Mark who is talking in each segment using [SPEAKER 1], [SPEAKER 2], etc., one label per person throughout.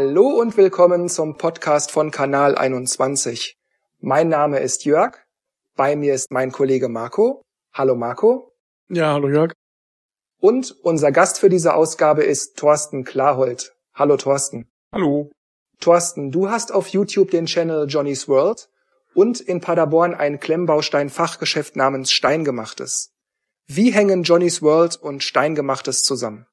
[SPEAKER 1] Hallo und willkommen zum Podcast von Kanal 21. Mein Name ist Jörg. Bei mir ist mein Kollege Marco. Hallo Marco.
[SPEAKER 2] Ja, hallo Jörg.
[SPEAKER 1] Und unser Gast für diese Ausgabe ist Thorsten Klarhold. Hallo Thorsten.
[SPEAKER 3] Hallo.
[SPEAKER 1] Thorsten, du hast auf YouTube den Channel Johnny's World und in Paderborn ein Klemmbaustein-Fachgeschäft namens Steingemachtes. Wie hängen Johnny's World und Steingemachtes zusammen?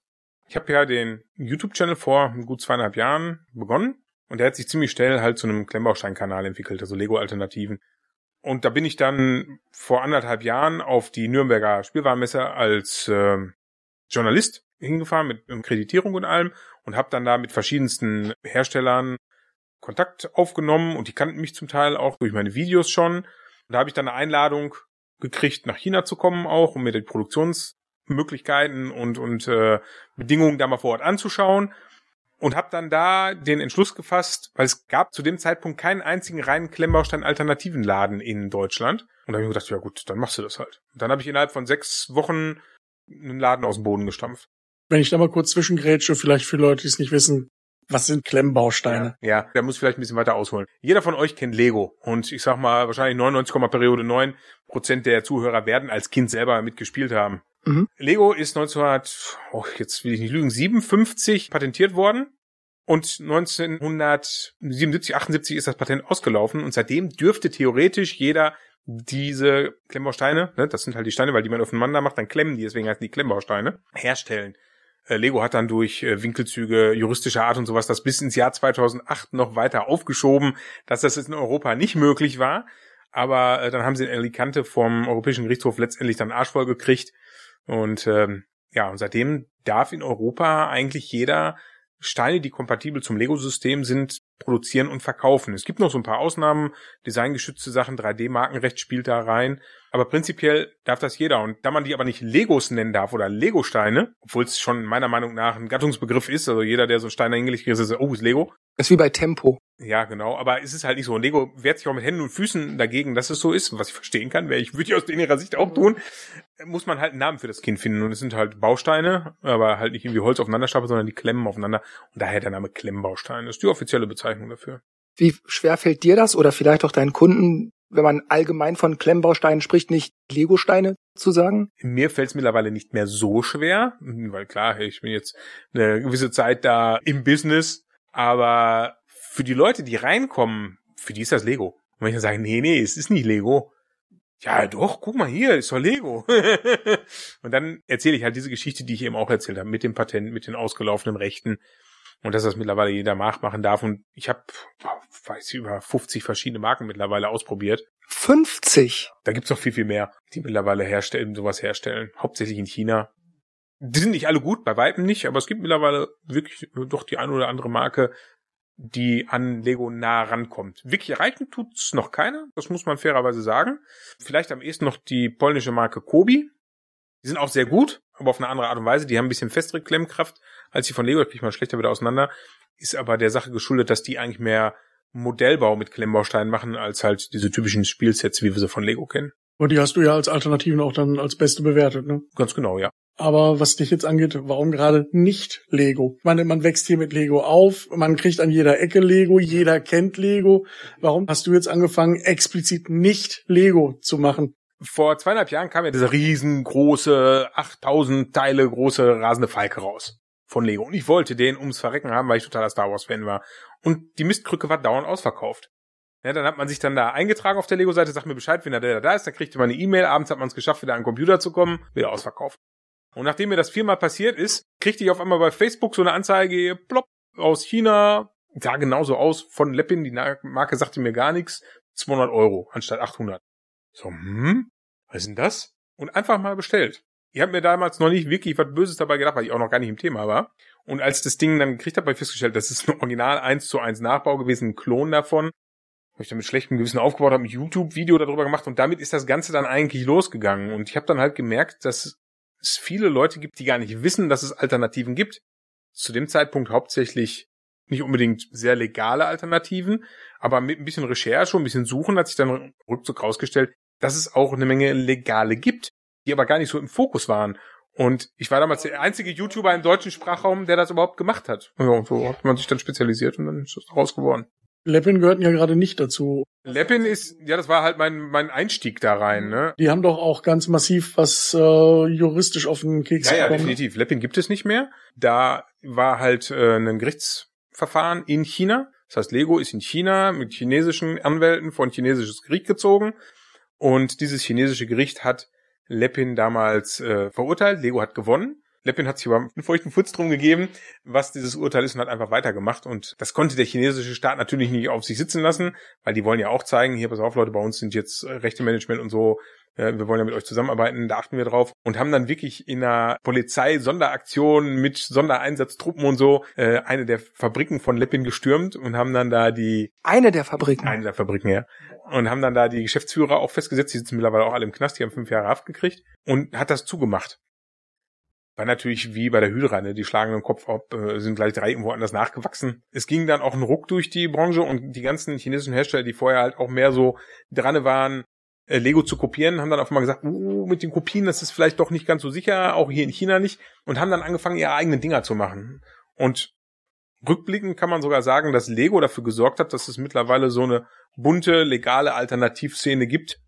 [SPEAKER 3] Ich habe ja den YouTube-Channel vor gut zweieinhalb Jahren begonnen und der hat sich ziemlich schnell halt zu einem Klemmbaustein-Kanal entwickelt, also Lego-Alternativen. Und da bin ich dann vor anderthalb Jahren auf die Nürnberger Spielwarenmesse als äh, Journalist hingefahren mit, Kreditierung und allem und habe dann da mit verschiedensten Herstellern Kontakt aufgenommen und die kannten mich zum Teil auch durch meine Videos schon. Und da habe ich dann eine Einladung gekriegt, nach China zu kommen auch, um mir die Produktionsmöglichkeiten und, und äh, Bedingungen da mal vor Ort anzuschauen. Und habe dann da den Entschluss gefasst, weil es gab zu dem Zeitpunkt keinen einzigen reinen Klemmbaustein-Alternativen in Deutschland. Und da habe ich mir gedacht, ja gut, dann machst du das halt. Und dann habe ich innerhalb von sechs Wochen einen Laden aus dem Boden gestampft.
[SPEAKER 2] Wenn ich da mal kurz zwischengrätsche, vielleicht für Leute, die es nicht wissen, was sind Klemmbausteine?
[SPEAKER 3] Ja, ja, da muss ich vielleicht ein bisschen weiter ausholen. Jeder von euch kennt Lego und ich sag mal wahrscheinlich 99, Periode 9 Prozent der Zuhörer werden als Kind selber mitgespielt haben. Mhm. Lego ist 1900, oh, jetzt will ich nicht lügen, 57 patentiert worden und 1977, 78 ist das Patent ausgelaufen und seitdem dürfte theoretisch jeder diese Klemmbausteine, ne, das sind halt die Steine, weil die man aufeinander macht, dann klemmen die, deswegen heißen die Klemmbausteine, herstellen. Äh, Lego hat dann durch äh, Winkelzüge juristischer Art und sowas das bis ins Jahr 2008 noch weiter aufgeschoben, dass das in Europa nicht möglich war. Aber äh, dann haben sie in Alicante vom Europäischen Gerichtshof letztendlich dann Arsch voll gekriegt. Und ähm, ja, und seitdem darf in Europa eigentlich jeder Steine, die kompatibel zum Lego-System sind, produzieren und verkaufen. Es gibt noch so ein paar Ausnahmen, designgeschützte Sachen, 3D-Markenrecht spielt da rein, aber prinzipiell darf das jeder. Und da man die aber nicht Legos nennen darf oder Lego-Steine, obwohl es schon meiner Meinung nach ein Gattungsbegriff ist, also jeder, der so einen Stein hingelegt ist, ist, oh, ist Lego.
[SPEAKER 1] Das ist wie bei Tempo.
[SPEAKER 3] Ja, genau, aber es ist halt nicht so. Und Lego wehrt sich auch mit Händen und Füßen dagegen, dass es so ist, was ich verstehen kann, wäre ich, würde ich aus ihrer Sicht auch tun, muss man halt einen Namen für das Kind finden. Und es sind halt Bausteine, aber halt nicht irgendwie Holz aufeinander stapeln, sondern die klemmen aufeinander. Und daher der Name Klemmbaustein. Das ist die offizielle Bezeichnung dafür.
[SPEAKER 1] Wie schwer fällt dir das oder vielleicht auch deinen Kunden, wenn man allgemein von Klemmbausteinen spricht, nicht Lego-Steine zu sagen?
[SPEAKER 3] Mir fällt es mittlerweile nicht mehr so schwer, weil klar, ich bin jetzt eine gewisse Zeit da im Business, aber für die Leute, die reinkommen, für die ist das Lego. Und wenn ich dann sage, nee, nee, es ist nicht Lego. Ja, doch, guck mal hier, ist doch Lego. und dann erzähle ich halt diese Geschichte, die ich eben auch erzählt habe, mit dem Patent, mit den ausgelaufenen Rechten und dass das mittlerweile jeder nachmachen darf. Und ich habe, weiß ich, über 50 verschiedene Marken mittlerweile ausprobiert.
[SPEAKER 1] 50?
[SPEAKER 3] Da gibt's noch viel, viel mehr, die mittlerweile herstellen, sowas herstellen. Hauptsächlich in China. Die sind nicht alle gut, bei Weitem nicht, aber es gibt mittlerweile wirklich doch die eine oder andere Marke, die an Lego nah rankommt. Wirklich erreichen tut's noch keiner, das muss man fairerweise sagen. Vielleicht am ehesten noch die polnische Marke Kobi. Die sind auch sehr gut, aber auf eine andere Art und Weise. Die haben ein bisschen festere Klemmkraft als die von Lego. Da kriege ich mal schlechter wieder auseinander. Ist aber der Sache geschuldet, dass die eigentlich mehr Modellbau mit Klemmbausteinen machen, als halt diese typischen Spielsets, wie wir sie von Lego kennen.
[SPEAKER 2] Und die hast du ja als Alternativen auch dann als beste bewertet, ne?
[SPEAKER 3] Ganz genau, ja.
[SPEAKER 2] Aber was dich jetzt angeht, warum gerade nicht Lego? Ich meine, man wächst hier mit Lego auf, man kriegt an jeder Ecke Lego, jeder kennt Lego. Warum hast du jetzt angefangen, explizit nicht Lego zu machen?
[SPEAKER 3] Vor zweieinhalb Jahren kam ja dieser riesengroße, 8000 Teile große rasende Falke raus von Lego. Und ich wollte den ums Verrecken haben, weil ich totaler Star Wars Fan war. Und die Mistkrücke war dauernd ausverkauft. Ja, dann hat man sich dann da eingetragen auf der Lego-Seite, sagt mir Bescheid, wenn der da ist, dann kriegt man eine E-Mail, abends hat man es geschafft, wieder an den Computer zu kommen, wieder ausverkauft. Und nachdem mir das viermal passiert ist, kriegte ich auf einmal bei Facebook so eine Anzeige, plopp, aus China, sah genauso aus, von Leppin, die Marke sagte mir gar nichts, 200 Euro anstatt 800. So, hm, was ist denn das? Und einfach mal bestellt. Ich habe mir damals noch nicht wirklich was Böses dabei gedacht, weil ich auch noch gar nicht im Thema war. Und als das Ding dann gekriegt habe, habe ich festgestellt, das ist ein Original 1 zu 1 Nachbau gewesen, ein Klon davon. Habe ich dann mit schlechtem Gewissen aufgebaut, habe ein YouTube-Video darüber gemacht und damit ist das Ganze dann eigentlich losgegangen. Und ich habe dann halt gemerkt, dass es viele Leute gibt, die gar nicht wissen, dass es Alternativen gibt. Zu dem Zeitpunkt hauptsächlich nicht unbedingt sehr legale Alternativen, aber mit ein bisschen Recherche und ein bisschen Suchen hat sich dann rückzug rausgestellt, dass es auch eine Menge legale gibt die aber gar nicht so im Fokus waren. Und ich war damals der einzige YouTuber im deutschen Sprachraum, der das überhaupt gemacht hat. Ja, und so hat man sich dann spezialisiert und dann ist das raus geworden.
[SPEAKER 2] Leppin gehörten ja gerade nicht dazu.
[SPEAKER 3] Leppin ist, ja, das war halt mein, mein Einstieg da rein, ne?
[SPEAKER 2] Die haben doch auch ganz massiv was äh, juristisch auf den Keks
[SPEAKER 3] Ja, ja,
[SPEAKER 2] bekommen.
[SPEAKER 3] definitiv. Leppin gibt es nicht mehr. Da war halt äh, ein Gerichtsverfahren in China. Das heißt, Lego ist in China mit chinesischen Anwälten vor ein chinesisches Gericht gezogen. Und dieses chinesische Gericht hat Leppin damals äh, verurteilt. Lego hat gewonnen. Leppin hat sich aber einen feuchten Futz drum gegeben, was dieses Urteil ist und hat einfach weitergemacht. Und das konnte der chinesische Staat natürlich nicht auf sich sitzen lassen, weil die wollen ja auch zeigen, hier, pass auf, Leute, bei uns sind jetzt äh, Rechtemanagement und so, äh, wir wollen ja mit euch zusammenarbeiten, da achten wir drauf. Und haben dann wirklich in einer Polizei-Sonderaktion mit Sondereinsatztruppen und so äh, eine der Fabriken von Leppin gestürmt und haben dann da die
[SPEAKER 1] Eine der Fabriken.
[SPEAKER 3] eine der Fabriken, ja. Und haben dann da die Geschäftsführer auch festgesetzt, die sitzen mittlerweile auch alle im Knast, die haben fünf Jahre Haft gekriegt und hat das zugemacht. War natürlich wie bei der Hydra, ne? die schlagen den Kopf ab, äh, sind gleich drei irgendwo anders nachgewachsen. Es ging dann auch ein Ruck durch die Branche und die ganzen chinesischen Hersteller, die vorher halt auch mehr so dran waren, äh, Lego zu kopieren, haben dann auf einmal gesagt, uh, mit den Kopien, das ist vielleicht doch nicht ganz so sicher, auch hier in China nicht, und haben dann angefangen, ihre eigenen Dinger zu machen. Und rückblickend kann man sogar sagen, dass Lego dafür gesorgt hat, dass es mittlerweile so eine bunte, legale Alternativszene gibt,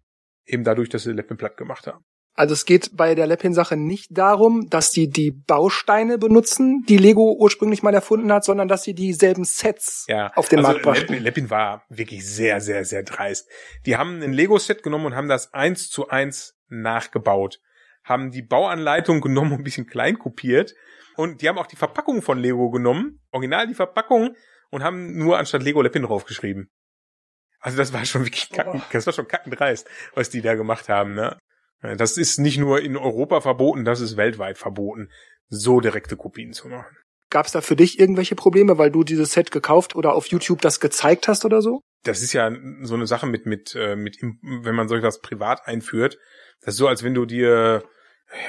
[SPEAKER 3] eben dadurch, dass sie Leppen platt gemacht haben.
[SPEAKER 1] Also es geht bei der Leppin-Sache nicht darum, dass die die Bausteine benutzen, die Lego ursprünglich mal erfunden hat, sondern dass sie dieselben Sets
[SPEAKER 3] Ja,
[SPEAKER 1] auf den
[SPEAKER 3] also
[SPEAKER 1] Markt brachten.
[SPEAKER 3] Leppin, Leppin war wirklich sehr, sehr, sehr dreist. Die haben ein Lego-Set genommen und haben das eins zu eins nachgebaut. Haben die Bauanleitung genommen und ein bisschen klein kopiert. Und die haben auch die Verpackung von Lego genommen, original die Verpackung, und haben nur anstatt Lego Leppin draufgeschrieben. Also das war schon wirklich kacken, das war schon kackendreist, was die da gemacht haben, ne? Das ist nicht nur in Europa verboten, das ist weltweit verboten, so direkte Kopien zu machen.
[SPEAKER 1] Gab es da für dich irgendwelche Probleme, weil du dieses Set gekauft oder auf YouTube das gezeigt hast oder so?
[SPEAKER 3] das ist ja so eine Sache mit mit äh, mit wenn man so etwas privat einführt, das ist so als wenn du dir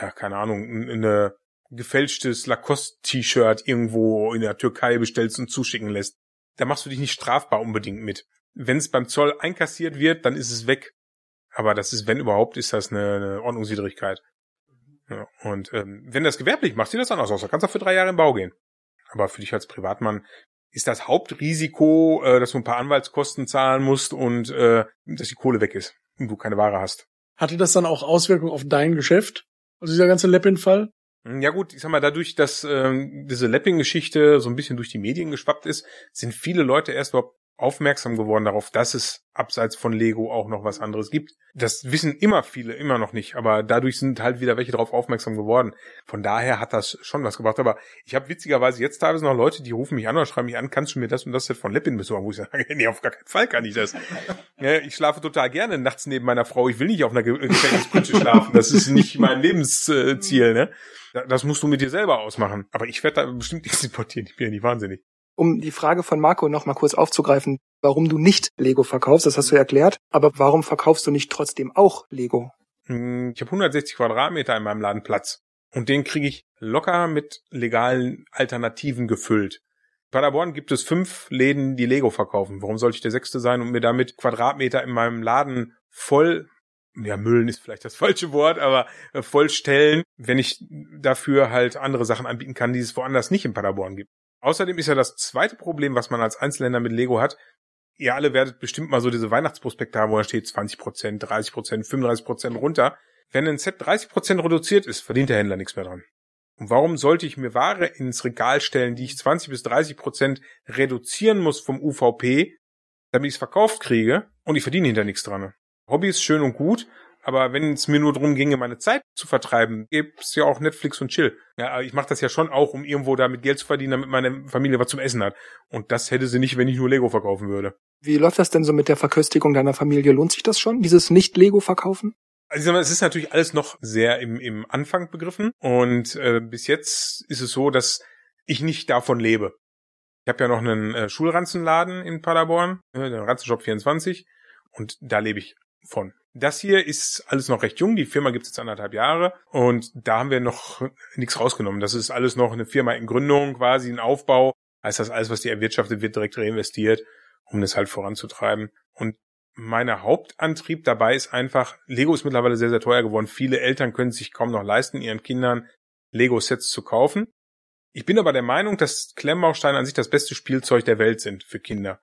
[SPEAKER 3] ja keine Ahnung eine gefälschtes Lacoste T-Shirt irgendwo in der Türkei bestellst und zuschicken lässt. Da machst du dich nicht strafbar unbedingt mit. Wenn es beim Zoll einkassiert wird, dann ist es weg. Aber das ist, wenn überhaupt, ist das eine, eine Ordnungswidrigkeit. Ja, und ähm, wenn du das gewerblich machst, sieht das anders aus. Da kannst du für drei Jahre im Bau gehen. Aber für dich als Privatmann ist das Hauptrisiko, äh, dass du ein paar Anwaltskosten zahlen musst und äh, dass die Kohle weg ist und du keine Ware hast.
[SPEAKER 2] Hatte das dann auch Auswirkungen auf dein Geschäft? Also dieser ganze Leppin-Fall?
[SPEAKER 3] Ja gut, ich sag mal, dadurch, dass ähm, diese Lapping-Geschichte so ein bisschen durch die Medien geschwappt ist, sind viele Leute erst überhaupt aufmerksam geworden darauf, dass es abseits von Lego auch noch was anderes gibt. Das wissen immer viele immer noch nicht, aber dadurch sind halt wieder welche darauf aufmerksam geworden. Von daher hat das schon was gebracht. Aber ich habe witzigerweise jetzt teilweise noch Leute, die rufen mich an oder schreiben mich an, kannst du mir das und das Set von Leppin besorgen? Wo ich sage, nee, auf gar keinen Fall kann ich das. Ja, ich schlafe total gerne nachts neben meiner Frau. Ich will nicht auf einer Ge- Gefängnispritsche schlafen. Das ist nicht mein Lebensziel, ne? Da- Das musst du mit dir selber ausmachen. Aber ich werde da bestimmt nichts importieren. Ich bin ja nicht wahnsinnig.
[SPEAKER 1] Um die Frage von Marco noch mal kurz aufzugreifen, warum du nicht Lego verkaufst, das hast du erklärt, aber warum verkaufst du nicht trotzdem auch Lego?
[SPEAKER 3] Hm, Ich habe 160 Quadratmeter in meinem Laden Platz. Und den kriege ich locker mit legalen Alternativen gefüllt. In Paderborn gibt es fünf Läden, die Lego verkaufen. Warum sollte ich der sechste sein und mir damit Quadratmeter in meinem Laden voll, ja, müllen ist vielleicht das falsche Wort, aber äh, vollstellen, wenn ich dafür halt andere Sachen anbieten kann, die es woanders nicht in Paderborn gibt. Außerdem ist ja das zweite Problem, was man als Einzelhändler mit Lego hat, ihr alle werdet bestimmt mal so diese Weihnachtsprospekte haben, wo da steht 20%, 30%, 35% runter. Wenn ein Set 30% reduziert ist, verdient der Händler nichts mehr dran. Und warum sollte ich mir Ware ins Regal stellen, die ich 20 bis 30% reduzieren muss vom UVP, damit ich es verkauft kriege und ich verdiene hinter nichts dran? Hobby ist schön und gut, aber wenn es mir nur darum ginge, meine Zeit zu vertreiben, gibt's ja auch Netflix und Chill. Ja, aber ich mache das ja schon auch, um irgendwo damit Geld zu verdienen, damit meine Familie was zum Essen hat. Und das hätte sie nicht, wenn ich nur Lego verkaufen würde.
[SPEAKER 1] Wie läuft das denn so mit der Verköstigung deiner Familie? Lohnt sich das schon, dieses Nicht-Lego-Verkaufen?
[SPEAKER 3] Also es ist natürlich alles noch sehr im, im Anfang begriffen und äh, bis jetzt ist es so, dass ich nicht davon lebe. Ich habe ja noch einen äh, Schulranzenladen in Paderborn, äh, den Ranzenshop 24 und da lebe ich von. Das hier ist alles noch recht jung, die Firma gibt es jetzt anderthalb Jahre und da haben wir noch nichts rausgenommen. Das ist alles noch eine Firma in Gründung, quasi ein Aufbau. Heißt das, alles, was die erwirtschaftet, wird direkt reinvestiert, um das halt voranzutreiben. Und mein Hauptantrieb dabei ist einfach, Lego ist mittlerweile sehr, sehr teuer geworden. Viele Eltern können sich kaum noch leisten, ihren Kindern Lego-Sets zu kaufen. Ich bin aber der Meinung, dass Klemmbausteine an sich das beste Spielzeug der Welt sind für Kinder.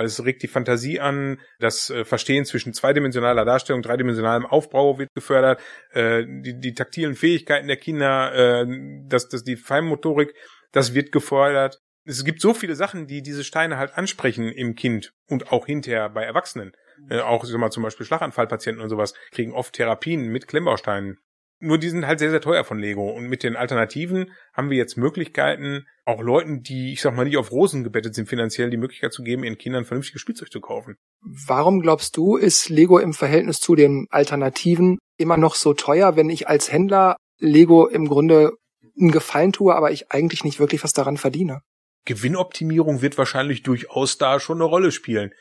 [SPEAKER 3] Weil es regt die Fantasie an, das äh, Verstehen zwischen zweidimensionaler Darstellung, dreidimensionalem Aufbau wird gefördert, äh, die, die taktilen Fähigkeiten der Kinder, äh, das, das, die Feinmotorik, das wird gefordert. Es gibt so viele Sachen, die diese Steine halt ansprechen im Kind und auch hinterher bei Erwachsenen. Äh, auch sag mal, zum Beispiel Schlaganfallpatienten und sowas kriegen oft Therapien mit Klemmbausteinen nur die sind halt sehr, sehr teuer von Lego. Und mit den Alternativen haben wir jetzt Möglichkeiten, auch Leuten, die, ich sag mal, nicht auf Rosen gebettet sind, finanziell die Möglichkeit zu geben, ihren Kindern vernünftiges Spielzeug zu kaufen.
[SPEAKER 1] Warum glaubst du, ist Lego im Verhältnis zu den Alternativen immer noch so teuer, wenn ich als Händler Lego im Grunde einen Gefallen tue, aber ich eigentlich nicht wirklich was daran verdiene?
[SPEAKER 3] Gewinnoptimierung wird wahrscheinlich durchaus da schon eine Rolle spielen.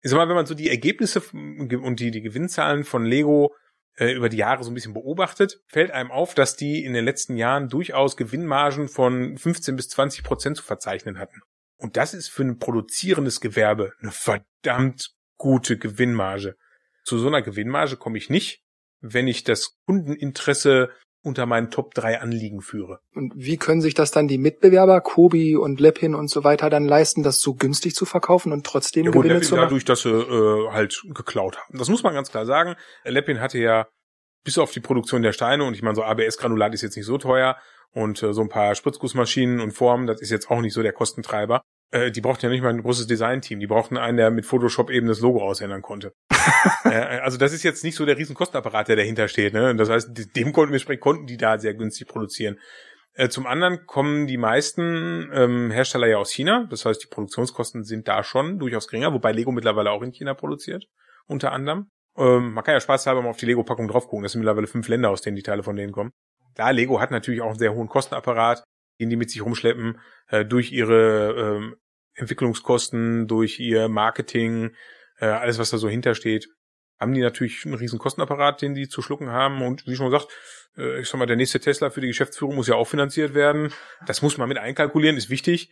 [SPEAKER 3] Ich sag mal, wenn man so die Ergebnisse und die, die Gewinnzahlen von Lego äh, über die Jahre so ein bisschen beobachtet, fällt einem auf, dass die in den letzten Jahren durchaus Gewinnmargen von 15 bis 20 Prozent zu verzeichnen hatten. Und das ist für ein produzierendes Gewerbe eine verdammt gute Gewinnmarge. Zu so einer Gewinnmarge komme ich nicht, wenn ich das Kundeninteresse unter meinen Top 3 Anliegen führe.
[SPEAKER 1] Und wie können sich das dann die Mitbewerber, Kobi und Lepin und so weiter, dann leisten, das so günstig zu verkaufen und trotzdem ja, Gewinne zu
[SPEAKER 3] machen? Dadurch, dass sie äh, halt geklaut haben. Das muss man ganz klar sagen. Lepin hatte ja bis auf die Produktion der Steine und ich meine, so ABS-Granulat ist jetzt nicht so teuer und äh, so ein paar Spritzgussmaschinen und Formen, das ist jetzt auch nicht so der Kostentreiber. Äh, die brauchten ja nicht mal ein großes Design-Team. Die brauchten einen, der mit Photoshop eben das Logo ausändern konnte. also das ist jetzt nicht so der riesen Kostenapparat, der dahinter steht. Ne? Das heißt, dem konnten wir sprechen, konnten die da sehr günstig produzieren. Äh, zum anderen kommen die meisten ähm, Hersteller ja aus China. Das heißt, die Produktionskosten sind da schon durchaus geringer, wobei Lego mittlerweile auch in China produziert, unter anderem. Ähm, man kann ja spaßhalber mal auf die Lego-Packung drauf gucken. Das sind mittlerweile fünf Länder, aus denen die Teile von denen kommen. Klar, Lego hat natürlich auch einen sehr hohen Kostenapparat den die mit sich rumschleppen, äh, durch ihre ähm, Entwicklungskosten, durch ihr Marketing, äh, alles, was da so hintersteht, haben die natürlich einen riesen Kostenapparat, den die zu schlucken haben. Und wie schon gesagt, äh, ich sag mal, der nächste Tesla für die Geschäftsführung muss ja auch finanziert werden. Das muss man mit einkalkulieren, ist wichtig.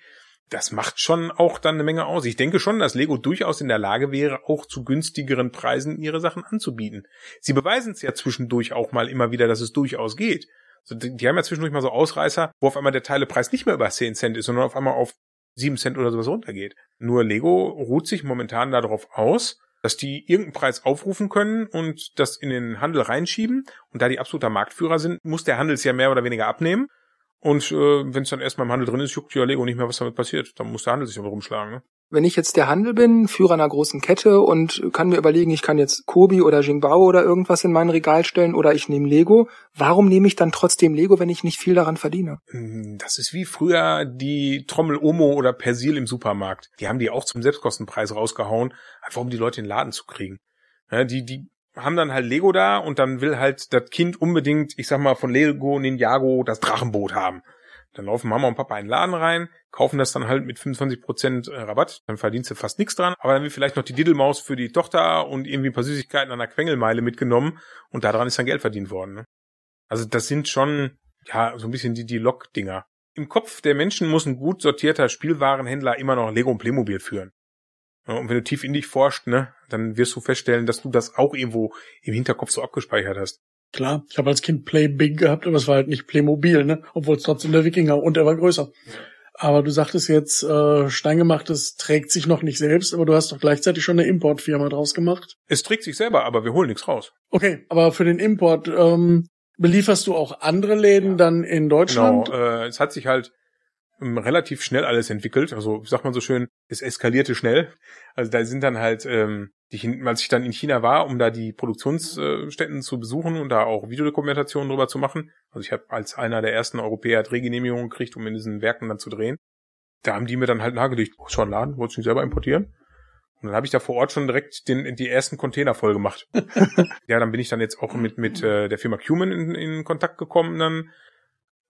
[SPEAKER 3] Das macht schon auch dann eine Menge aus. Ich denke schon, dass Lego durchaus in der Lage wäre, auch zu günstigeren Preisen ihre Sachen anzubieten. Sie beweisen es ja zwischendurch auch mal immer wieder, dass es durchaus geht. Die haben ja zwischendurch mal so Ausreißer, wo auf einmal der Teilepreis nicht mehr über 10 Cent ist, sondern auf einmal auf 7 Cent oder sowas runtergeht. Nur Lego ruht sich momentan darauf aus, dass die irgendeinen Preis aufrufen können und das in den Handel reinschieben. Und da die absoluter Marktführer sind, muss der Handel es ja mehr oder weniger abnehmen. Und äh, wenn es dann erstmal im Handel drin ist, juckt ja Lego nicht mehr, was damit passiert. Dann muss der Handel sich aber rumschlagen. Ne?
[SPEAKER 1] Wenn ich jetzt der Handel bin, Führer einer großen Kette und kann mir überlegen, ich kann jetzt Kobi oder Jingbao oder irgendwas in mein Regal stellen oder ich nehme Lego, warum nehme ich dann trotzdem Lego, wenn ich nicht viel daran verdiene?
[SPEAKER 3] Hm, das ist wie früher die Trommel Omo oder Persil im Supermarkt. Die haben die auch zum Selbstkostenpreis rausgehauen, einfach um die Leute in den Laden zu kriegen. Ja, die, die haben dann halt Lego da und dann will halt das Kind unbedingt, ich sag mal, von Lego Ninjago das Drachenboot haben. Dann laufen Mama und Papa in den Laden rein, kaufen das dann halt mit 25% äh, Rabatt, dann verdienst du fast nichts dran, aber dann wird vielleicht noch die Diddlemaus für die Tochter und irgendwie ein paar Süßigkeiten an der Quengelmeile mitgenommen und daran ist dann Geld verdient worden. Ne? Also das sind schon, ja, so ein bisschen die, die Lock-Dinger. Im Kopf der Menschen muss ein gut sortierter Spielwarenhändler immer noch Lego und Playmobil führen. Und wenn du tief in dich forscht, ne, dann wirst du feststellen, dass du das auch irgendwo im Hinterkopf so abgespeichert hast.
[SPEAKER 2] Klar, ich habe als Kind Play Big gehabt, aber es war halt nicht Playmobil, ne? Obwohl es trotzdem der Wikinger und er war größer. Ja. Aber du sagtest jetzt, äh, Steingemachtes trägt sich noch nicht selbst, aber du hast doch gleichzeitig schon eine Importfirma draus gemacht.
[SPEAKER 3] Es trägt sich selber, aber wir holen nichts raus.
[SPEAKER 2] Okay, aber für den Import ähm, belieferst du auch andere Läden ja. dann in Deutschland?
[SPEAKER 3] Genau, äh, es hat sich halt ähm, relativ schnell alles entwickelt. Also sagt man so schön, es eskalierte schnell. Also da sind dann halt, ähm, die, als ich dann in China war, um da die Produktionsstätten zu besuchen und da auch Videodokumentationen drüber zu machen. Also ich habe als einer der ersten Europäer Drehgenehmigungen gekriegt, um in diesen Werken dann zu drehen. Da haben die mir dann halt nahegelegt, oh, schon Laden, wolltest du nicht selber importieren? Und dann habe ich da vor Ort schon direkt den, die ersten Container voll gemacht. ja, dann bin ich dann jetzt auch mit, mit äh, der Firma Cuman in, in Kontakt gekommen, dann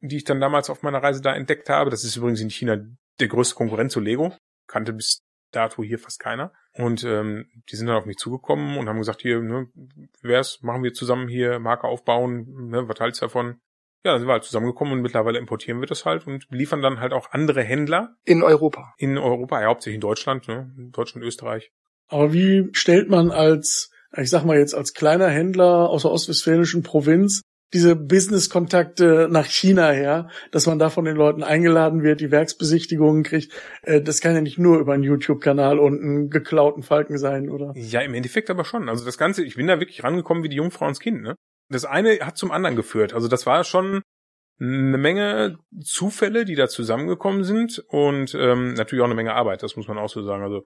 [SPEAKER 3] die ich dann damals auf meiner Reise da entdeckt habe. Das ist übrigens in China der größte Konkurrent zu Lego. Kannte bis dato hier fast keiner. Und ähm, die sind dann auf mich zugekommen und haben gesagt, hier, ne, wie wär's, machen wir zusammen hier Marke aufbauen, ne, was halt's davon? Ja, dann sind wir halt zusammengekommen und mittlerweile importieren wir das halt und liefern dann halt auch andere Händler.
[SPEAKER 1] In Europa.
[SPEAKER 3] In Europa, ja, hauptsächlich in Deutschland, ne, in Deutschland, Österreich.
[SPEAKER 2] Aber wie stellt man als, ich sag mal jetzt als kleiner Händler aus der ostwestfälischen Provinz diese Business-Kontakte nach China her, dass man da von den Leuten eingeladen wird, die Werksbesichtigungen kriegt. Äh, das kann ja nicht nur über einen YouTube-Kanal und einen geklauten Falken sein, oder?
[SPEAKER 3] Ja, im Endeffekt aber schon. Also das Ganze, ich bin da wirklich rangekommen wie die Jungfrau ins Kind, ne? Das eine hat zum anderen geführt. Also das war schon eine Menge Zufälle, die da zusammengekommen sind und ähm, natürlich auch eine Menge Arbeit, das muss man auch so sagen. Also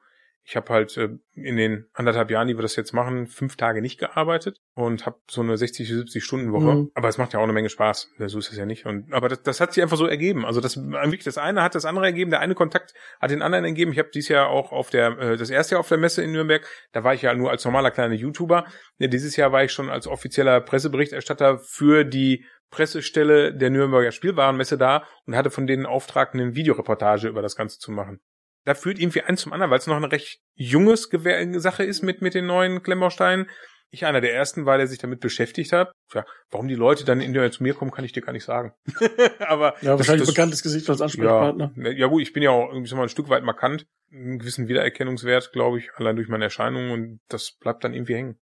[SPEAKER 3] ich habe halt äh, in den anderthalb Jahren, die wir das jetzt machen, fünf Tage nicht gearbeitet und habe so eine 60, 70 Stunden Woche. Mhm. Aber es macht ja auch eine Menge Spaß. So ist es ja nicht. Und aber das, das hat sich einfach so ergeben. Also das wirklich das eine hat das andere ergeben. Der eine Kontakt hat den anderen ergeben. Ich habe dieses Jahr auch auf der äh, das erste Jahr auf der Messe in Nürnberg. Da war ich ja nur als normaler kleiner YouTuber. Ja, dieses Jahr war ich schon als offizieller Presseberichterstatter für die Pressestelle der Nürnberger Spielwarenmesse da und hatte von denen Auftrag, eine Videoreportage über das Ganze zu machen da führt irgendwie eins zum anderen, weil es noch eine recht junges Gewehr Sache ist mit, mit den neuen Klemmbausteinen. Ich einer der ersten war, der sich damit beschäftigt hat. Ja, warum die Leute dann in der zu mir kommen, kann ich dir gar nicht sagen.
[SPEAKER 2] Aber ja, wahrscheinlich das, bekanntes Gesicht als Ansprechpartner.
[SPEAKER 3] Ja, ja gut, ich bin ja auch irgendwie so mal ein Stück weit markant, einen gewissen Wiedererkennungswert, glaube ich, allein durch meine Erscheinung und das bleibt dann irgendwie hängen.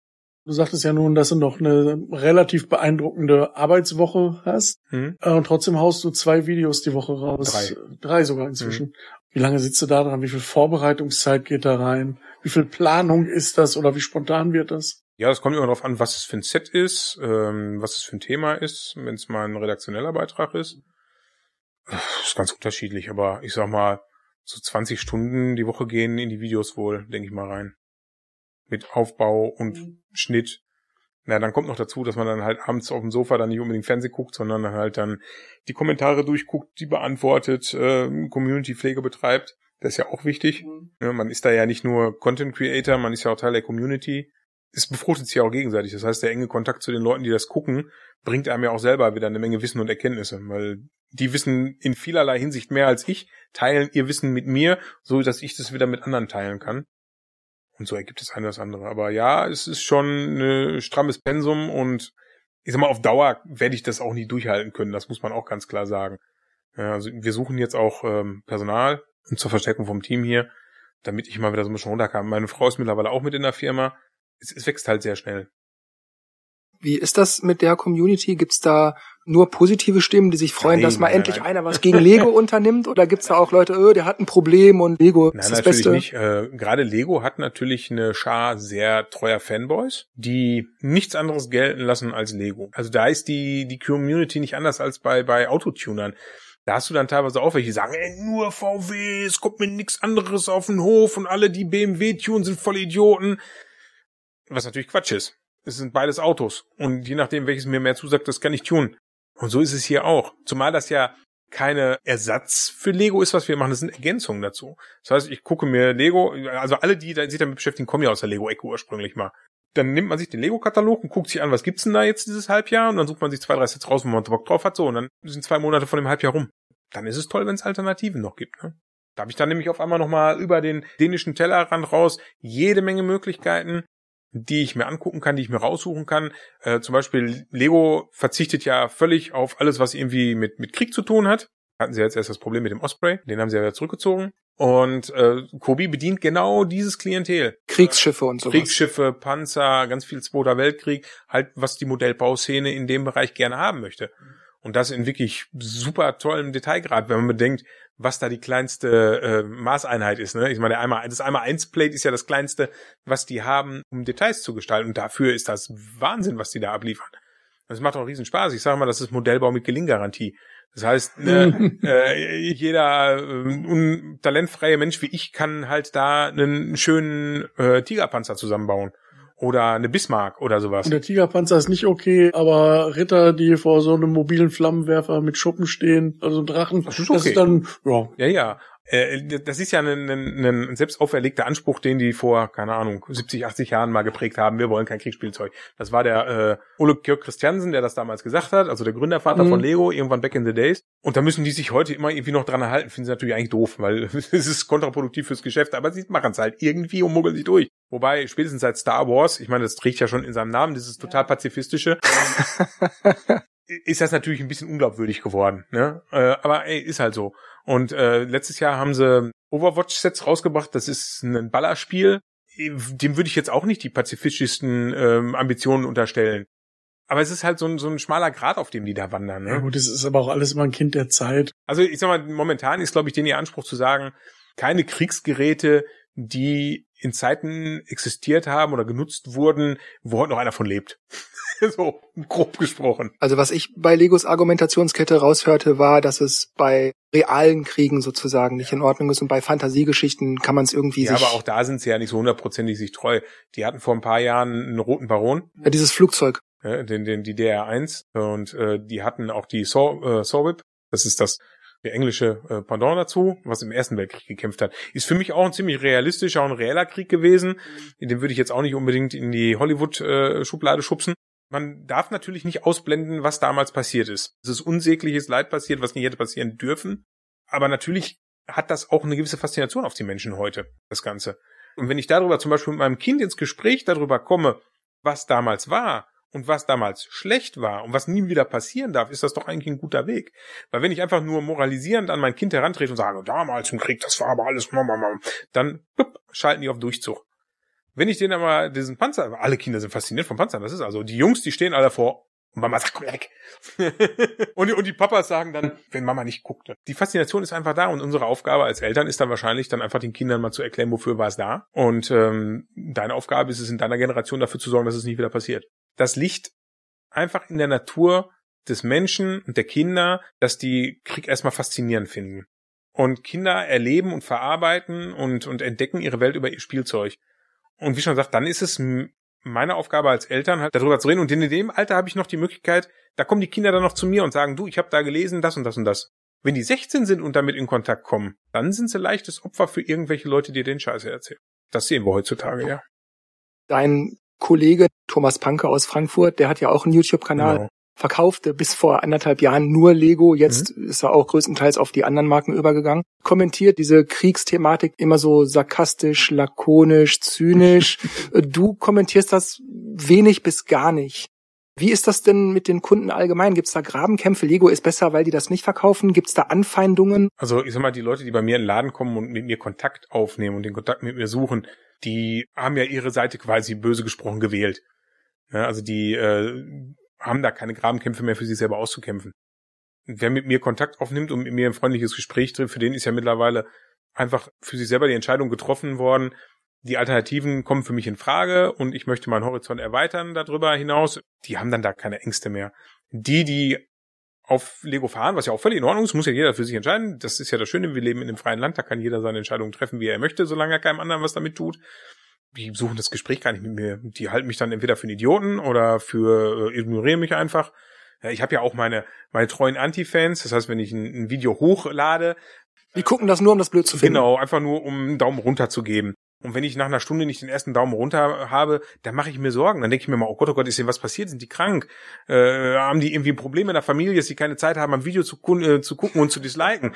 [SPEAKER 2] Du sagtest ja nun, dass du noch eine relativ beeindruckende Arbeitswoche hast. Hm. Und trotzdem haust du zwei Videos die Woche raus.
[SPEAKER 3] Drei.
[SPEAKER 2] Drei sogar inzwischen. Hm. Wie lange sitzt du da dran? Wie viel Vorbereitungszeit geht da rein? Wie viel Planung ist das oder wie spontan wird das?
[SPEAKER 3] Ja, das kommt immer darauf an, was es für ein Set ist, ähm, was es für ein Thema ist, wenn es mal ein redaktioneller Beitrag ist. Das ist ganz unterschiedlich, aber ich sag mal, so 20 Stunden die Woche gehen in die Videos wohl, denke ich mal rein. Mit Aufbau und mhm. Schnitt na, dann kommt noch dazu, dass man dann halt abends auf dem Sofa dann nicht unbedingt Fernsehen guckt, sondern dann halt dann die Kommentare durchguckt, die beantwortet, äh, Community-Pflege betreibt. Das ist ja auch wichtig. Mhm. Ja, man ist da ja nicht nur Content Creator, man ist ja auch Teil der Community. Es befruchtet sich ja auch gegenseitig. Das heißt, der enge Kontakt zu den Leuten, die das gucken, bringt einem ja auch selber wieder eine Menge Wissen und Erkenntnisse, weil die wissen in vielerlei Hinsicht mehr als ich, teilen ihr Wissen mit mir, so dass ich das wieder mit anderen teilen kann. Und so ergibt es eine das andere. Aber ja, es ist schon ein strammes Pensum und ich sag mal, auf Dauer werde ich das auch nicht durchhalten können. Das muss man auch ganz klar sagen. Ja, also wir suchen jetzt auch ähm, Personal zur Verstärkung vom Team hier, damit ich mal wieder so ein bisschen runterkam. Meine Frau ist mittlerweile auch mit in der Firma. Es, es wächst halt sehr schnell.
[SPEAKER 1] Wie ist das mit der Community? Gibt's da nur positive Stimmen, die sich freuen, nein, dass mal nein, endlich nein. einer was gegen Lego unternimmt? Oder gibt's da auch Leute, öh, der hat ein Problem und Lego
[SPEAKER 3] nein, ist das natürlich Beste? nicht. Äh, Gerade Lego hat natürlich eine Schar sehr treuer Fanboys, die nichts anderes gelten lassen als Lego. Also da ist die, die Community nicht anders als bei, bei Autotunern. Da hast du dann teilweise auch welche, die sagen, ey, nur VW, es kommt mir nichts anderes auf den Hof und alle, die BMW tunen, sind voll Idioten. Was natürlich Quatsch ist es sind beides Autos. Und je nachdem, welches mir mehr zusagt, das kann ich tun. Und so ist es hier auch. Zumal das ja keine Ersatz für Lego ist, was wir machen, das sind Ergänzungen dazu. Das heißt, ich gucke mir Lego, also alle, die sich damit beschäftigen, kommen ja aus der Lego-Ecke ursprünglich mal. Dann nimmt man sich den Lego-Katalog und guckt sich an, was gibt's denn da jetzt dieses Halbjahr? Und dann sucht man sich zwei, drei Sets raus, wo man Bock drauf hat, so. Und dann sind zwei Monate von dem Halbjahr rum. Dann ist es toll, wenn es Alternativen noch gibt, ne? Da habe ich dann nämlich auf einmal nochmal über den dänischen Tellerrand raus jede Menge Möglichkeiten, die ich mir angucken kann, die ich mir raussuchen kann. Äh, zum Beispiel Lego verzichtet ja völlig auf alles, was irgendwie mit, mit Krieg zu tun hat. Hatten sie jetzt erst das Problem mit dem Osprey, den haben sie ja wieder zurückgezogen. Und äh, Kobi bedient genau dieses Klientel.
[SPEAKER 1] Kriegsschiffe und so.
[SPEAKER 3] Kriegsschiffe, Panzer, ganz viel Zweiter Weltkrieg, halt was die Modellbauszene in dem Bereich gerne haben möchte. Und das in wirklich super tollem Detailgrad, wenn man bedenkt, was da die kleinste äh, Maßeinheit ist. Ne? Ich meine, einmal, das einmal 1 Plate ist ja das kleinste, was die haben, um Details zu gestalten. Und dafür ist das Wahnsinn, was die da abliefern. Das macht auch riesen Spaß. Ich sage mal, das ist Modellbau mit Gelinggarantie. Das heißt, ne, äh, jeder äh, talentfreie Mensch wie ich kann halt da einen schönen äh, Tigerpanzer zusammenbauen oder eine Bismarck oder sowas.
[SPEAKER 2] Und der Tigerpanzer ist nicht okay, aber Ritter, die vor so einem mobilen Flammenwerfer mit Schuppen stehen, also Drachen,
[SPEAKER 3] das ist, okay. das ist dann, ja. Ja, ja. Äh, das ist ja ein, ein, ein selbst auferlegter Anspruch, den die vor, keine Ahnung, 70, 80 Jahren mal geprägt haben. Wir wollen kein Kriegsspielzeug. Das war der äh, Ole Kirk Christiansen, der das damals gesagt hat, also der Gründervater mhm. von Lego, irgendwann back in the days. Und da müssen die sich heute immer irgendwie noch dran erhalten. Finden sie natürlich eigentlich doof, weil es ist kontraproduktiv fürs Geschäft, aber sie machen es halt irgendwie und muggeln sich durch. Wobei, spätestens seit Star Wars, ich meine, das trägt ja schon in seinem Namen, dieses total pazifistische, ist das natürlich ein bisschen unglaubwürdig geworden. Ne? Äh, aber ey, ist halt so. Und äh, letztes Jahr haben sie Overwatch-Sets rausgebracht. Das ist ein Ballerspiel. Dem würde ich jetzt auch nicht die pazifistischsten ähm, Ambitionen unterstellen. Aber es ist halt so ein, so ein schmaler Grat, auf dem die da wandern. Ne?
[SPEAKER 2] Ja gut, es ist aber auch alles immer ein Kind der Zeit.
[SPEAKER 3] Also ich sag mal, momentan ist, glaube ich, den ihr Anspruch zu sagen, keine Kriegsgeräte, die in Zeiten existiert haben oder genutzt wurden, wo heute noch einer von lebt. so grob gesprochen.
[SPEAKER 1] Also was ich bei Legos Argumentationskette raushörte, war, dass es bei realen Kriegen sozusagen nicht in Ordnung ist und bei Fantasiegeschichten kann man es irgendwie
[SPEAKER 3] ja,
[SPEAKER 1] sich...
[SPEAKER 3] aber auch da sind sie ja nicht so hundertprozentig sich treu. Die hatten vor ein paar Jahren einen roten Baron.
[SPEAKER 1] Ja, dieses Flugzeug.
[SPEAKER 3] Ja, den, den, die DR1 und äh, die hatten auch die Saw, äh, Saw Whip. Das ist das der englische äh, Pendant dazu, was im Ersten Weltkrieg gekämpft hat. Ist für mich auch ein ziemlich realistischer und reeller Krieg gewesen. Den würde ich jetzt auch nicht unbedingt in die Hollywood-Schublade äh, schubsen. Man darf natürlich nicht ausblenden, was damals passiert ist. Es ist unsägliches Leid passiert, was nicht hätte passieren dürfen. Aber natürlich hat das auch eine gewisse Faszination auf die Menschen heute, das Ganze. Und wenn ich darüber zum Beispiel mit meinem Kind ins Gespräch darüber komme, was damals war und was damals schlecht war und was nie wieder passieren darf, ist das doch eigentlich ein guter Weg. Weil wenn ich einfach nur moralisierend an mein Kind herantrete und sage, damals im Krieg, das war aber alles, dann schalten die auf Durchzug. Wenn ich denen aber diesen Panzer, alle Kinder sind fasziniert vom Panzer, das ist also, die Jungs, die stehen alle vor und Mama sagt, komm weg. und, die, und die Papas sagen dann, wenn Mama nicht guckte. Die Faszination ist einfach da und unsere Aufgabe als Eltern ist dann wahrscheinlich dann einfach den Kindern mal zu erklären, wofür war es da. Und ähm, deine Aufgabe ist es in deiner Generation dafür zu sorgen, dass es nicht wieder passiert. Das liegt einfach in der Natur des Menschen und der Kinder, dass die Krieg erstmal faszinierend finden. Und Kinder erleben und verarbeiten und, und entdecken ihre Welt über ihr Spielzeug. Und wie schon gesagt, dann ist es meine Aufgabe als Eltern halt darüber zu reden. Und in dem Alter habe ich noch die Möglichkeit, da kommen die Kinder dann noch zu mir und sagen, du, ich habe da gelesen, das und das und das. Wenn die 16 sind und damit in Kontakt kommen, dann sind sie leichtes Opfer für irgendwelche Leute, die den Scheiße erzählen. Das sehen wir heutzutage, ja.
[SPEAKER 1] Dein Kollege Thomas Panke aus Frankfurt, der hat ja auch einen YouTube-Kanal. Genau verkaufte bis vor anderthalb Jahren nur Lego, jetzt mhm. ist er auch größtenteils auf die anderen Marken übergegangen, kommentiert diese Kriegsthematik immer so sarkastisch, lakonisch, zynisch. du kommentierst das wenig bis gar nicht. Wie ist das denn mit den Kunden allgemein? Gibt es da Grabenkämpfe? Lego ist besser, weil die das nicht verkaufen? Gibt es da Anfeindungen?
[SPEAKER 3] Also ich sag mal, die Leute, die bei mir in den Laden kommen und mit mir Kontakt aufnehmen und den Kontakt mit mir suchen, die haben ja ihre Seite quasi böse gesprochen gewählt. Ja, also die äh, haben da keine Grabenkämpfe mehr für sich selber auszukämpfen. Wer mit mir Kontakt aufnimmt und mit mir ein freundliches Gespräch trifft, für den ist ja mittlerweile einfach für sich selber die Entscheidung getroffen worden, die Alternativen kommen für mich in Frage und ich möchte meinen Horizont erweitern darüber hinaus. Die haben dann da keine Ängste mehr. Die, die auf Lego fahren, was ja auch völlig in Ordnung ist, muss ja jeder für sich entscheiden. Das ist ja das Schöne, wir leben in einem freien Land, da kann jeder seine Entscheidungen treffen, wie er möchte, solange er keinem anderen was damit tut die suchen das Gespräch gar nicht mit mir. Die halten mich dann entweder für einen Idioten oder für äh, ignorieren mich einfach. Ja, ich habe ja auch meine meine treuen Anti-Fans. Das heißt, wenn ich ein, ein, Video hochlade,
[SPEAKER 1] die gucken das nur, um das blöd zu finden.
[SPEAKER 3] Genau, einfach nur, um einen Daumen runter zu geben. Und wenn ich nach einer Stunde nicht den ersten Daumen runter habe, dann mache ich mir Sorgen. Dann denke ich mir mal, oh Gott, oh Gott, ist denen was passiert? Sind die krank? Äh, haben die irgendwie Probleme in der Familie, dass sie keine Zeit haben, ein Video zu, äh, zu gucken und zu disliken?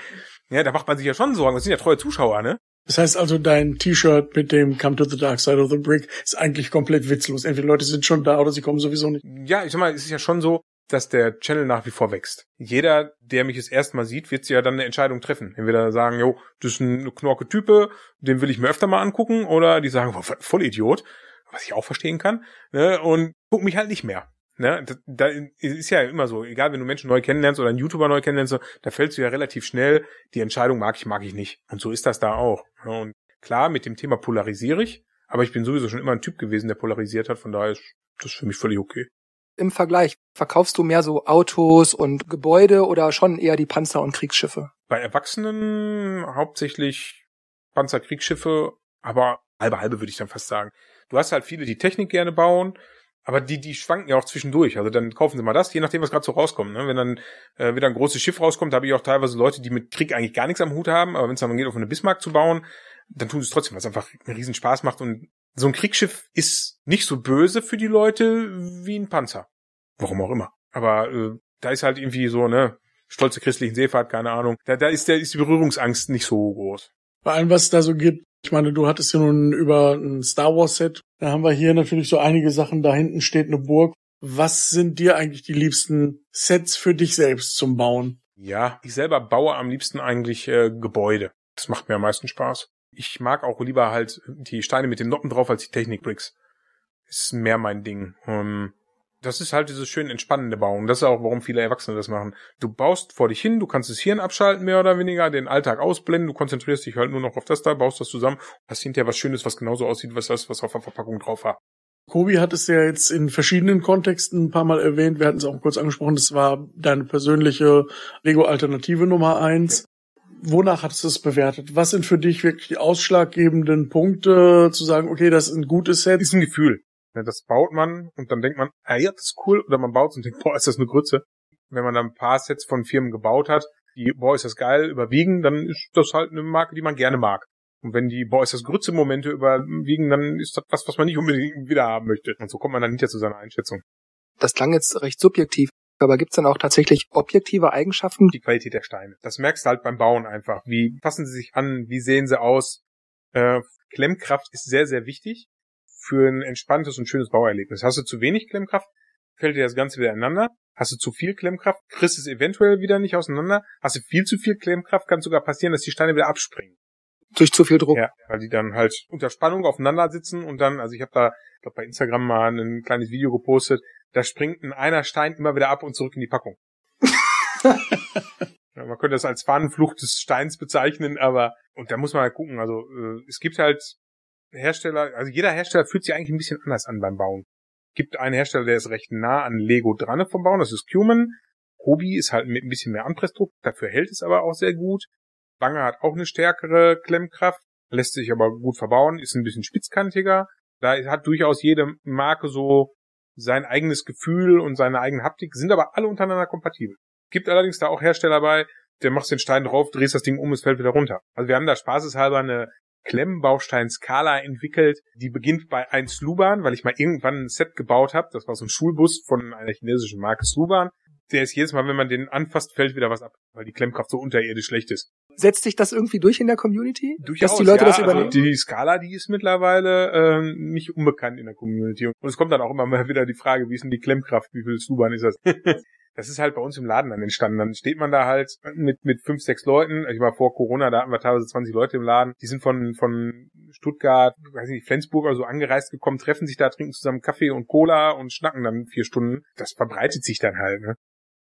[SPEAKER 3] Ja, da macht man sich ja schon Sorgen. Das sind ja treue Zuschauer, ne?
[SPEAKER 2] Das heißt also, dein T-Shirt mit dem Come to the Dark Side of the Brick ist eigentlich komplett witzlos. Entweder Leute sind schon da oder sie kommen sowieso nicht.
[SPEAKER 3] Ja, ich sag mal, es ist ja schon so, dass der Channel nach wie vor wächst. Jeder, der mich das erste Mal sieht, wird sich ja dann eine Entscheidung treffen. Entweder sagen, jo, das ist ein knorke Type, den will ich mir öfter mal angucken, oder die sagen, voll Idiot, was ich auch verstehen kann, ne, und guck mich halt nicht mehr. Ne, da, ist ja immer so, egal wenn du Menschen neu kennenlernst oder einen YouTuber neu kennenlernst, da fällst du ja relativ schnell die Entscheidung, mag ich, mag ich nicht. Und so ist das da auch. Und klar, mit dem Thema polarisiere ich, aber ich bin sowieso schon immer ein Typ gewesen, der polarisiert hat, von daher ist das für mich völlig okay.
[SPEAKER 1] Im Vergleich, verkaufst du mehr so Autos und Gebäude oder schon eher die Panzer und Kriegsschiffe?
[SPEAKER 3] Bei Erwachsenen hauptsächlich Panzerkriegsschiffe, aber halbe halbe würde ich dann fast sagen. Du hast halt viele, die Technik gerne bauen, aber die, die schwanken ja auch zwischendurch. Also dann kaufen sie mal das, je nachdem, was gerade so rauskommt. Ne? Wenn dann äh, wieder ein großes Schiff rauskommt, habe ich auch teilweise Leute, die mit Krieg eigentlich gar nichts am Hut haben, aber wenn es dann geht, auf eine Bismarck zu bauen, dann tun sie es trotzdem, was einfach einen riesen Spaß macht. Und so ein Kriegsschiff ist nicht so böse für die Leute wie ein Panzer. Warum auch immer. Aber äh, da ist halt irgendwie so, ne, stolze christlichen Seefahrt, keine Ahnung. Da, da ist, der, ist die Berührungsangst nicht so groß.
[SPEAKER 2] Bei allem, was es da so gibt, ich meine, du hattest ja nun über ein Star Wars Set. Da haben wir hier natürlich so einige Sachen. Da hinten steht eine Burg. Was sind dir eigentlich die liebsten Sets für dich selbst zum Bauen?
[SPEAKER 3] Ja, ich selber baue am liebsten eigentlich äh, Gebäude. Das macht mir am meisten Spaß. Ich mag auch lieber halt die Steine mit den Noppen drauf als die Technik-Bricks. Ist mehr mein Ding. Ähm, Das ist halt dieses schön entspannende Bauen. Das ist auch, warum viele Erwachsene das machen. Du baust vor dich hin, du kannst das Hirn abschalten, mehr oder weniger, den Alltag ausblenden, du konzentrierst dich halt nur noch auf das da, baust das zusammen, hast hinterher was Schönes, was genauso aussieht, was das, was auf der Verpackung drauf war.
[SPEAKER 2] Kobi hat es ja jetzt in verschiedenen Kontexten ein paar Mal erwähnt. Wir hatten es auch kurz angesprochen. Das war deine persönliche Lego-Alternative Nummer eins. Wonach hattest du es bewertet? Was sind für dich wirklich die ausschlaggebenden Punkte, zu sagen, okay, das ist ein gutes Set?
[SPEAKER 3] Das ist ein Gefühl. Das baut man und dann denkt man, ah ja, das ist cool. Oder man baut es und denkt, boah, ist das eine Grütze. Wenn man dann ein paar Sets von Firmen gebaut hat, die, boah, ist das geil, überwiegen, dann ist das halt eine Marke, die man gerne mag. Und wenn die, boah, ist das Grütze-Momente überwiegen, dann ist das was, was man nicht unbedingt wieder haben möchte. Und so kommt man dann hinterher zu seiner Einschätzung.
[SPEAKER 1] Das klang jetzt recht subjektiv. Aber gibt's dann auch tatsächlich objektive Eigenschaften?
[SPEAKER 3] Die Qualität der Steine. Das merkst du halt beim Bauen einfach. Wie passen sie sich an? Wie sehen sie aus? Äh, Klemmkraft ist sehr, sehr wichtig für ein entspanntes und schönes Bauerlebnis. Hast du zu wenig Klemmkraft, fällt dir das Ganze wieder ineinander. Hast du zu viel Klemmkraft, kriegst es eventuell wieder nicht auseinander. Hast du viel zu viel Klemmkraft, kann sogar passieren, dass die Steine wieder abspringen.
[SPEAKER 1] Durch zu viel Druck.
[SPEAKER 3] Ja, weil die dann halt unter Spannung aufeinander sitzen und dann, also ich habe da, ich glaube bei Instagram mal ein kleines Video gepostet, da springt ein einer Stein immer wieder ab und zurück in die Packung. ja, man könnte das als Fahnenflucht des Steins bezeichnen, aber und da muss man halt gucken. Also äh, es gibt halt Hersteller, also jeder Hersteller fühlt sich eigentlich ein bisschen anders an beim Bauen. Gibt einen Hersteller, der ist recht nah an Lego dran vom Bauen, das ist Cuman. Hobby ist halt mit ein bisschen mehr Anpressdruck, dafür hält es aber auch sehr gut. Banger hat auch eine stärkere Klemmkraft, lässt sich aber gut verbauen, ist ein bisschen spitzkantiger. Da hat durchaus jede Marke so sein eigenes Gefühl und seine eigene Haptik, sind aber alle untereinander kompatibel. Gibt allerdings da auch Hersteller bei, der macht den Stein drauf, drehst das Ding um, es fällt wieder runter. Also wir haben da spaßeshalber eine Klemmbaustein-Skala entwickelt, die beginnt bei 1 Sluban, weil ich mal irgendwann ein Set gebaut habe, das war so ein Schulbus von einer chinesischen Marke Sluban. Der ist jedes Mal, wenn man den anfasst, fällt wieder was ab, weil die Klemmkraft so unterirdisch schlecht ist.
[SPEAKER 1] Setzt sich das irgendwie durch in der Community?
[SPEAKER 3] Durchaus, dass die Leute ja, das übernehmen? Also die Skala, die ist mittlerweile äh, nicht unbekannt in der Community. Und es kommt dann auch immer mal wieder die Frage, wie ist denn die Klemmkraft, wie viel Sluban ist das? das ist halt bei uns im Laden dann entstanden. Dann steht man da halt mit, mit fünf, sechs Leuten. Ich war vor Corona, da hatten wir teilweise 20 Leute im Laden. Die sind von, von Stuttgart, weiß nicht, Flensburg oder so angereist gekommen, treffen sich da, trinken zusammen Kaffee und Cola und schnacken dann vier Stunden. Das verbreitet sich dann halt, ne?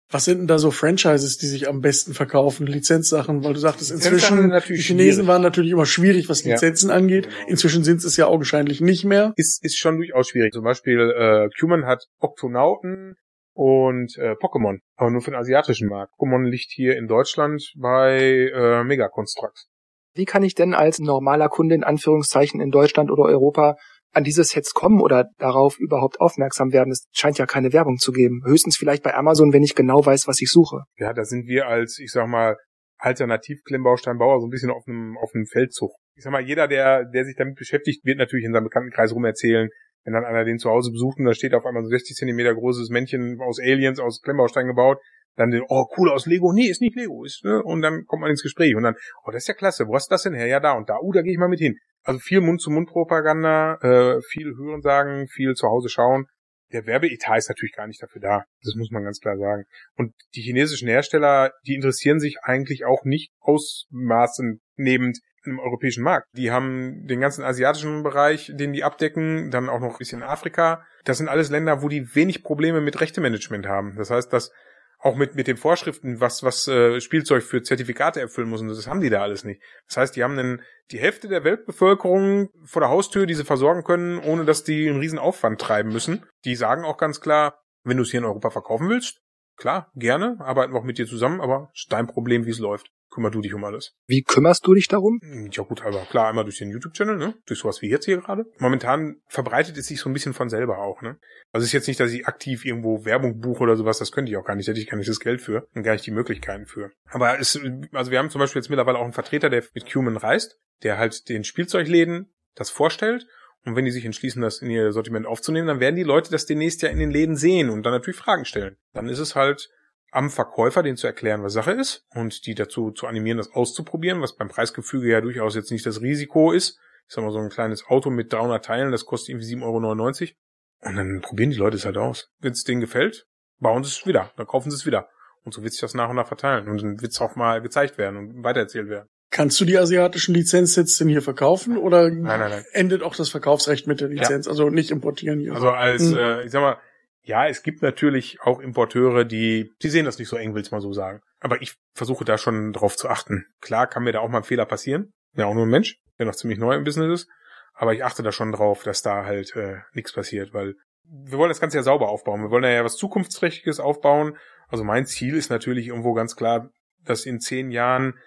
[SPEAKER 2] Was sind denn da so Franchises, die sich am besten verkaufen? Lizenzsachen, weil du sagtest, inzwischen, die Chinesen schwierig. waren natürlich immer schwierig, was Lizenzen ja. angeht. Inzwischen sind es ja augenscheinlich nicht mehr.
[SPEAKER 3] Ist, ist schon durchaus schwierig. Zum Beispiel, äh, Cuman hat Oktonauten und äh, Pokémon, aber nur für den asiatischen Markt. Pokémon liegt hier in Deutschland bei äh, Megaconstruct.
[SPEAKER 1] Wie kann ich denn als normaler Kunde in Anführungszeichen in Deutschland oder Europa an diese Sets kommen oder darauf überhaupt aufmerksam werden. Es scheint ja keine Werbung zu geben. Höchstens vielleicht bei Amazon, wenn ich genau weiß, was ich suche.
[SPEAKER 3] Ja, da sind wir als, ich sag mal, Alternativ-Klemmbausteinbauer so ein bisschen auf einem, auf einem Feldzug. Ich sag mal, jeder, der, der sich damit beschäftigt, wird natürlich in seinem Bekanntenkreis rum erzählen, wenn dann einer den zu Hause besucht und da steht auf einmal so 60 Zentimeter großes Männchen aus Aliens, aus Klemmbaustein gebaut, dann oh, cool aus Lego, nee, ist nicht Lego, ist, ne? Und dann kommt man ins Gespräch und dann, oh, das ist ja klasse, wo hast du das denn her? Ja, da und da, uh, da gehe ich mal mit hin. Also viel Mund-zu-Mund-Propaganda, äh, viel Hören sagen, viel zu Hause schauen. Der Werbeetat ist natürlich gar nicht dafür da. Das muss man ganz klar sagen. Und die chinesischen Hersteller, die interessieren sich eigentlich auch nicht ausmaßend nehmend im europäischen Markt. Die haben den ganzen asiatischen Bereich, den die abdecken, dann auch noch ein bisschen Afrika. Das sind alles Länder, wo die wenig Probleme mit Rechtemanagement haben. Das heißt, dass auch mit, mit den Vorschriften, was, was äh, Spielzeug für Zertifikate erfüllen muss. Und das haben die da alles nicht. Das heißt, die haben einen, die Hälfte der Weltbevölkerung vor der Haustür, die sie versorgen können, ohne dass die einen riesen Aufwand treiben müssen. Die sagen auch ganz klar, wenn du es hier in Europa verkaufen willst, klar, gerne, arbeiten wir auch mit dir zusammen, aber ist dein Problem, wie es läuft kümmer du dich um alles.
[SPEAKER 1] Wie kümmerst du dich darum?
[SPEAKER 3] Hm, ja gut, aber klar, einmal durch den YouTube-Channel, ne? Durch sowas wie jetzt hier gerade. Momentan verbreitet es sich so ein bisschen von selber auch, ne? Also es ist jetzt nicht, dass ich aktiv irgendwo Werbung buche oder sowas, das könnte ich auch gar nicht, da hätte ich gar nicht das Geld für und gar nicht die Möglichkeiten für. Aber es, also wir haben zum Beispiel jetzt mittlerweile auch einen Vertreter, der mit Cuman reist, der halt den Spielzeugläden das vorstellt und wenn die sich entschließen, das in ihr Sortiment aufzunehmen, dann werden die Leute das demnächst ja in den Läden sehen und dann natürlich Fragen stellen. Dann ist es halt am Verkäufer, den zu erklären, was Sache ist und die dazu zu animieren, das auszuprobieren, was beim Preisgefüge ja durchaus jetzt nicht das Risiko ist. Ich sag mal, so ein kleines Auto mit 300 Teilen, das kostet irgendwie 7,99 Euro. Und dann probieren die Leute es halt aus. Wenn es denen gefällt, bauen sie es wieder, dann kaufen sie es wieder. Und so wird sich das nach und nach verteilen. Und dann wird es auch mal gezeigt werden und weitererzählt werden.
[SPEAKER 2] Kannst du die asiatischen Lizenzsets denn hier verkaufen oder nein, nein, nein. endet auch das Verkaufsrecht mit der Lizenz? Ja. Also nicht importieren hier.
[SPEAKER 3] Also als, hm. äh, ich sag mal, Ja, es gibt natürlich auch Importeure, die, die sehen das nicht so eng, will's mal so sagen. Aber ich versuche da schon drauf zu achten. Klar kann mir da auch mal ein Fehler passieren. Ja, auch nur ein Mensch, der noch ziemlich neu im Business ist. Aber ich achte da schon drauf, dass da halt äh, nichts passiert, weil wir wollen das Ganze ja sauber aufbauen. Wir wollen ja was Zukunftsträchtiges aufbauen. Also mein Ziel ist natürlich irgendwo ganz klar, dass in zehn Jahren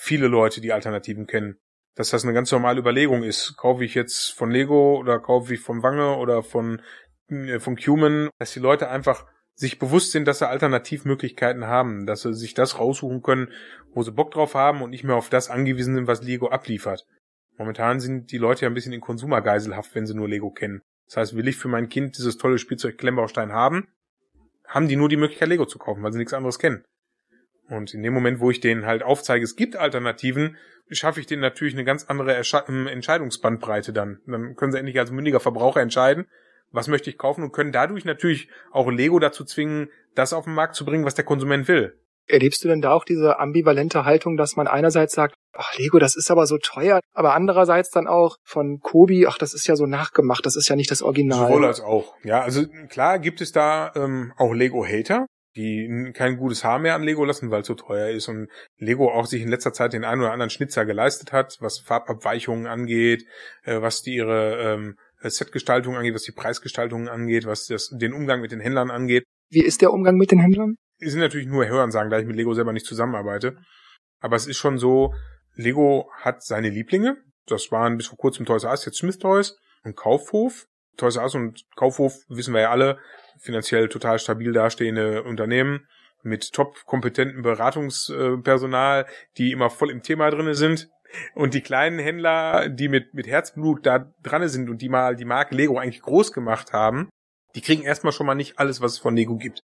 [SPEAKER 3] viele Leute die Alternativen kennen. Dass das eine ganz normale Überlegung ist. Kaufe ich jetzt von Lego oder kaufe ich von Wange oder von äh, von Cuman, dass die Leute einfach sich bewusst sind, dass sie Alternativmöglichkeiten haben, dass sie sich das raussuchen können, wo sie Bock drauf haben und nicht mehr auf das angewiesen sind, was Lego abliefert. Momentan sind die Leute ja ein bisschen in Konsumergeiselhaft, wenn sie nur Lego kennen. Das heißt, will ich für mein Kind dieses tolle Spielzeug Klemmbaustein haben, haben die nur die Möglichkeit, Lego zu kaufen, weil sie nichts anderes kennen. Und in dem Moment, wo ich denen halt aufzeige, es gibt Alternativen, schaffe ich denen natürlich eine ganz andere Entscheidungsbandbreite dann. Dann können sie endlich als mündiger Verbraucher entscheiden, was möchte ich kaufen und können dadurch natürlich auch Lego dazu zwingen, das auf den Markt zu bringen, was der Konsument will.
[SPEAKER 1] Erlebst du denn da auch diese ambivalente Haltung, dass man einerseits sagt, ach Lego, das ist aber so teuer, aber andererseits dann auch von Kobi, ach, das ist ja so nachgemacht, das ist ja nicht das Original.
[SPEAKER 3] Sowohl als auch. Ja, also klar gibt es da ähm, auch Lego-Hater, die kein gutes Haar mehr an Lego lassen, weil es so teuer ist und Lego auch sich in letzter Zeit den einen oder anderen Schnitzer geleistet hat, was Farbabweichungen angeht, äh, was die ihre ähm, äh, Setgestaltung angeht, was die Preisgestaltung angeht, was das, den Umgang mit den Händlern angeht.
[SPEAKER 1] Wie ist der Umgang mit den Händlern?
[SPEAKER 3] Die sind natürlich nur Hörensagen, da ich mit Lego selber nicht zusammenarbeite. Aber es ist schon so, Lego hat seine Lieblinge. Das waren bis vor kurzem Toys R Us, jetzt Smith Toys und Kaufhof. Toys R Us und Kaufhof, wissen wir ja alle, finanziell total stabil dastehende Unternehmen mit top kompetenten Beratungspersonal, die immer voll im Thema drinne sind. Und die kleinen Händler, die mit, mit Herzblut da dran sind und die mal die Marke Lego eigentlich groß gemacht haben, die kriegen erstmal schon mal nicht alles, was es von Lego gibt.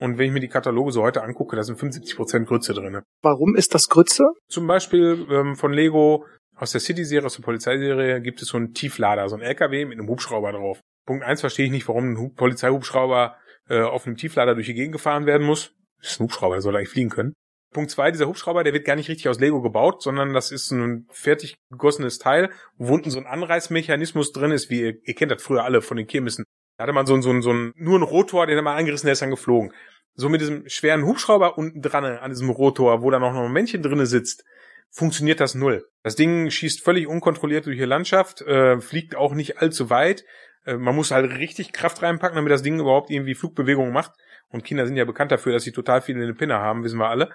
[SPEAKER 3] Und wenn ich mir die Kataloge so heute angucke, da sind 75% Grütze drinne.
[SPEAKER 1] Warum ist das Grütze?
[SPEAKER 3] Zum Beispiel ähm, von Lego aus der City-Serie, aus der Polizeiserie gibt es so einen Tieflader, so einen LKW mit einem Hubschrauber drauf. Punkt eins verstehe ich nicht, warum ein Polizeihubschrauber äh, auf einem Tieflader durch die Gegend gefahren werden muss. Das ist ein Hubschrauber, der soll eigentlich fliegen können. Punkt zwei, dieser Hubschrauber, der wird gar nicht richtig aus Lego gebaut, sondern das ist ein fertig gegossenes Teil, wo unten so ein Anreißmechanismus drin ist, wie ihr, ihr kennt das früher alle von den Kirmessen. Da hatte man so, so, so ein, nur ein Rotor, den hat man angerissen, der ist dann geflogen. So mit diesem schweren Hubschrauber unten dran an diesem Rotor, wo da noch ein Männchen drinne sitzt, funktioniert das null. Das Ding schießt völlig unkontrolliert durch die Landschaft, äh, fliegt auch nicht allzu weit. Äh, man muss halt richtig Kraft reinpacken, damit das Ding überhaupt irgendwie Flugbewegungen macht. Und Kinder sind ja bekannt dafür, dass sie total viel in den Pinne haben, wissen wir alle.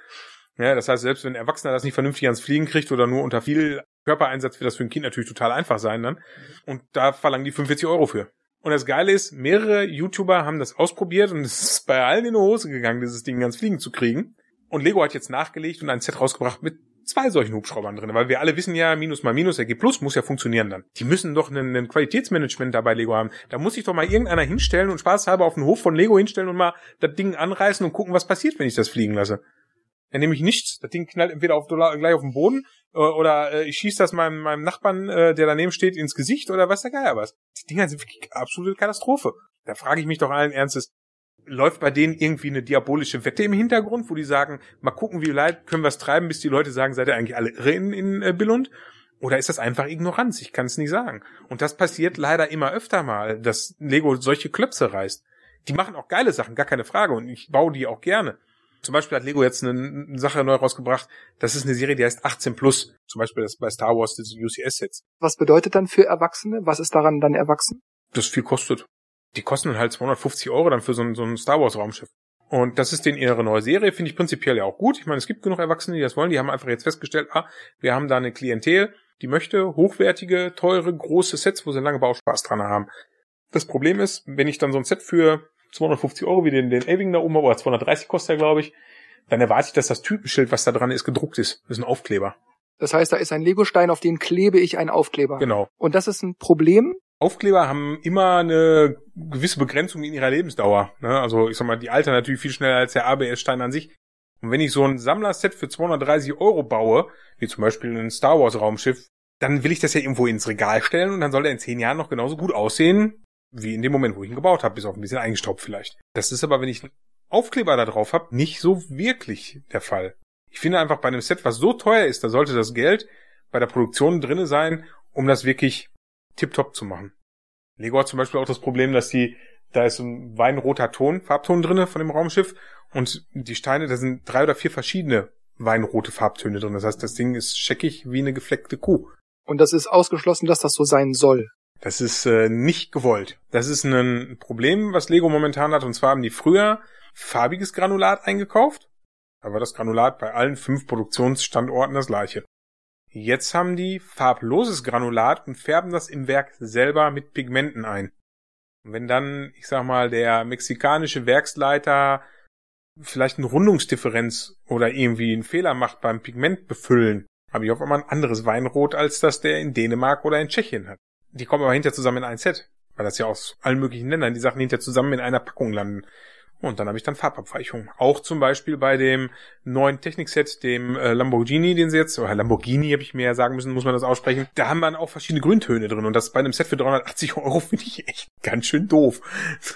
[SPEAKER 3] Ja, das heißt, selbst wenn ein Erwachsener das nicht vernünftig ans Fliegen kriegt oder nur unter viel Körpereinsatz, wird das für ein Kind natürlich total einfach sein dann. Und da verlangen die 45 Euro für. Und das Geile ist, mehrere YouTuber haben das ausprobiert und es ist bei allen in die Hose gegangen, dieses Ding ans Fliegen zu kriegen. Und Lego hat jetzt nachgelegt und ein Set rausgebracht mit zwei solchen Hubschraubern drin, weil wir alle wissen ja, Minus mal Minus ergibt Plus, muss ja funktionieren dann. Die müssen doch ein, ein Qualitätsmanagement dabei Lego haben. Da muss sich doch mal irgendeiner hinstellen und spaßhalber auf den Hof von Lego hinstellen und mal das Ding anreißen und gucken, was passiert, wenn ich das fliegen lasse. Dann nehme ich nichts, das Ding knallt entweder auf, gleich auf den Boden äh, oder äh, ich schieße das meinem, meinem Nachbarn, äh, der daneben steht, ins Gesicht oder was der Geier was. Die Dinger sind wirklich absolute Katastrophe. Da frage ich mich doch allen Ernstes, läuft bei denen irgendwie eine diabolische Wette im Hintergrund, wo die sagen, mal gucken, wie leid können wir es treiben, bis die Leute sagen, seid ihr eigentlich alle irre in, in äh, Billund? Oder ist das einfach Ignoranz? Ich kann es nicht sagen. Und das passiert leider immer öfter mal, dass Lego solche Klöpse reißt. Die machen auch geile Sachen, gar keine Frage. Und ich baue die auch gerne. Zum Beispiel hat Lego jetzt eine, Sache neu rausgebracht. Das ist eine Serie, die heißt 18 Plus. Zum Beispiel das bei Star Wars, diese UCS-Sets.
[SPEAKER 1] Was bedeutet dann für Erwachsene? Was ist daran dann erwachsen?
[SPEAKER 3] Das viel kostet die kosten dann halt 250 Euro dann für so ein, so ein Star Wars Raumschiff. Und das ist den ihre neue Serie, finde ich prinzipiell ja auch gut. Ich meine, es gibt genug Erwachsene, die das wollen. Die haben einfach jetzt festgestellt, ah, wir haben da eine Klientel, die möchte hochwertige, teure, große Sets, wo sie lange Bauspaß dran haben. Das Problem ist, wenn ich dann so ein Set für 250 Euro wie den, den Elving da oben, oder 230 kostet er, glaube ich, dann erwarte ich, dass das Typenschild, was da dran ist, gedruckt ist. Das ist ein Aufkleber.
[SPEAKER 1] Das heißt, da ist ein Legostein, auf den klebe ich einen Aufkleber.
[SPEAKER 3] Genau.
[SPEAKER 1] Und das ist ein Problem,
[SPEAKER 3] Aufkleber haben immer eine gewisse Begrenzung in ihrer Lebensdauer. Ne? Also ich sag mal, die altern natürlich viel schneller als der ABS-Stein an sich. Und wenn ich so ein Sammlerset für 230 Euro baue, wie zum Beispiel ein Star Wars Raumschiff, dann will ich das ja irgendwo ins Regal stellen und dann soll er in zehn Jahren noch genauso gut aussehen, wie in dem Moment, wo ich ihn gebaut habe, bis auf ein bisschen eingestaubt vielleicht. Das ist aber, wenn ich einen Aufkleber da drauf habe, nicht so wirklich der Fall. Ich finde einfach bei einem Set, was so teuer ist, da sollte das Geld bei der Produktion drinne sein, um das wirklich tiptop zu machen. Lego hat zum Beispiel auch das Problem, dass die Da ist ein weinroter Ton, Farbton drinne von dem Raumschiff und die Steine, da sind drei oder vier verschiedene weinrote Farbtöne drin. Das heißt, das Ding ist scheckig wie eine gefleckte Kuh.
[SPEAKER 1] Und das ist ausgeschlossen, dass das so sein soll.
[SPEAKER 3] Das ist äh, nicht gewollt. Das ist ein Problem, was Lego momentan hat. Und zwar haben die früher farbiges Granulat eingekauft. Da war das Granulat bei allen fünf Produktionsstandorten das gleiche. Jetzt haben die farbloses Granulat und färben das im Werk selber mit Pigmenten ein. Und wenn dann, ich sag mal, der mexikanische Werksleiter vielleicht eine Rundungsdifferenz oder irgendwie einen Fehler macht beim Pigment befüllen, habe ich auf einmal ein anderes Weinrot, als das der in Dänemark oder in Tschechien hat. Die kommen aber hinterher zusammen in ein Set, weil das ja aus allen möglichen Ländern die Sachen hinterher zusammen in einer Packung landen. Und dann habe ich dann Farbabweichungen. Auch zum Beispiel bei dem neuen Technikset, dem äh, Lamborghini, den sie jetzt, oder Lamborghini habe ich mehr sagen müssen, muss man das aussprechen. Da haben wir auch verschiedene Grüntöne drin. Und das bei einem Set für 380 Euro finde ich echt ganz schön doof.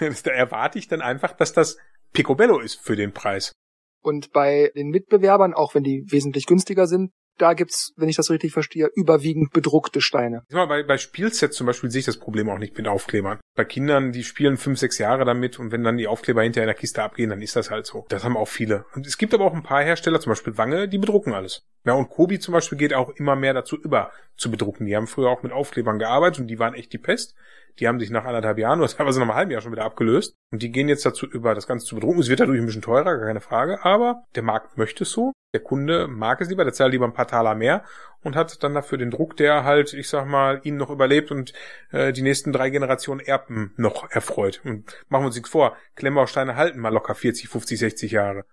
[SPEAKER 3] da erwarte ich dann einfach, dass das Picobello ist für den Preis.
[SPEAKER 1] Und bei den Mitbewerbern, auch wenn die wesentlich günstiger sind, da gibt's, wenn ich das richtig verstehe, überwiegend bedruckte Steine.
[SPEAKER 3] Bei, bei Spielsets zum Beispiel sehe ich das Problem auch nicht mit Aufklebern. Bei Kindern, die spielen fünf, sechs Jahre damit und wenn dann die Aufkleber hinterher in der Kiste abgehen, dann ist das halt so. Das haben auch viele. Und es gibt aber auch ein paar Hersteller, zum Beispiel Wange, die bedrucken alles. Ja, und Kobi zum Beispiel geht auch immer mehr dazu über, zu bedrucken. Die haben früher auch mit Aufklebern gearbeitet und die waren echt die Pest. Die haben sich nach anderthalb Jahren oder teilweise nach einem halben Jahr schon wieder abgelöst. Und die gehen jetzt dazu über, das Ganze zu bedrucken. Es wird dadurch ein bisschen teurer, keine Frage. Aber der Markt möchte es so. Der Kunde mag es lieber, der zahlt lieber ein paar Taler mehr und hat dann dafür den Druck, der halt, ich sag mal, ihn noch überlebt und äh, die nächsten drei Generationen Erben noch erfreut. Und machen wir uns nichts vor, Klemmbausteine halten mal locker 40, 50, 60 Jahre.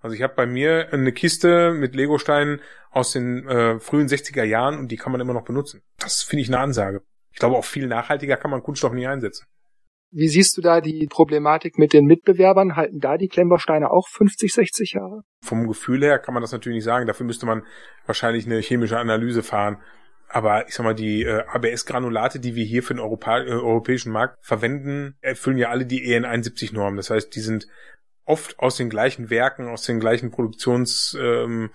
[SPEAKER 3] Also ich habe bei mir eine Kiste mit Legosteinen aus den äh, frühen 60er Jahren und die kann man immer noch benutzen. Das finde ich eine Ansage. Ich glaube, auch viel nachhaltiger kann man Kunststoff nie einsetzen.
[SPEAKER 1] Wie siehst du da die Problematik mit den Mitbewerbern? Halten da die Klemmbausteine auch 50, 60 Jahre?
[SPEAKER 3] Vom Gefühl her kann man das natürlich nicht sagen. Dafür müsste man wahrscheinlich eine chemische Analyse fahren. Aber ich sag mal, die äh, ABS-Granulate, die wir hier für den Europa äh, europäischen Markt verwenden, erfüllen ja alle die EN 71-Normen. Das heißt, die sind oft aus den gleichen Werken, aus den gleichen Produktionsbetrieben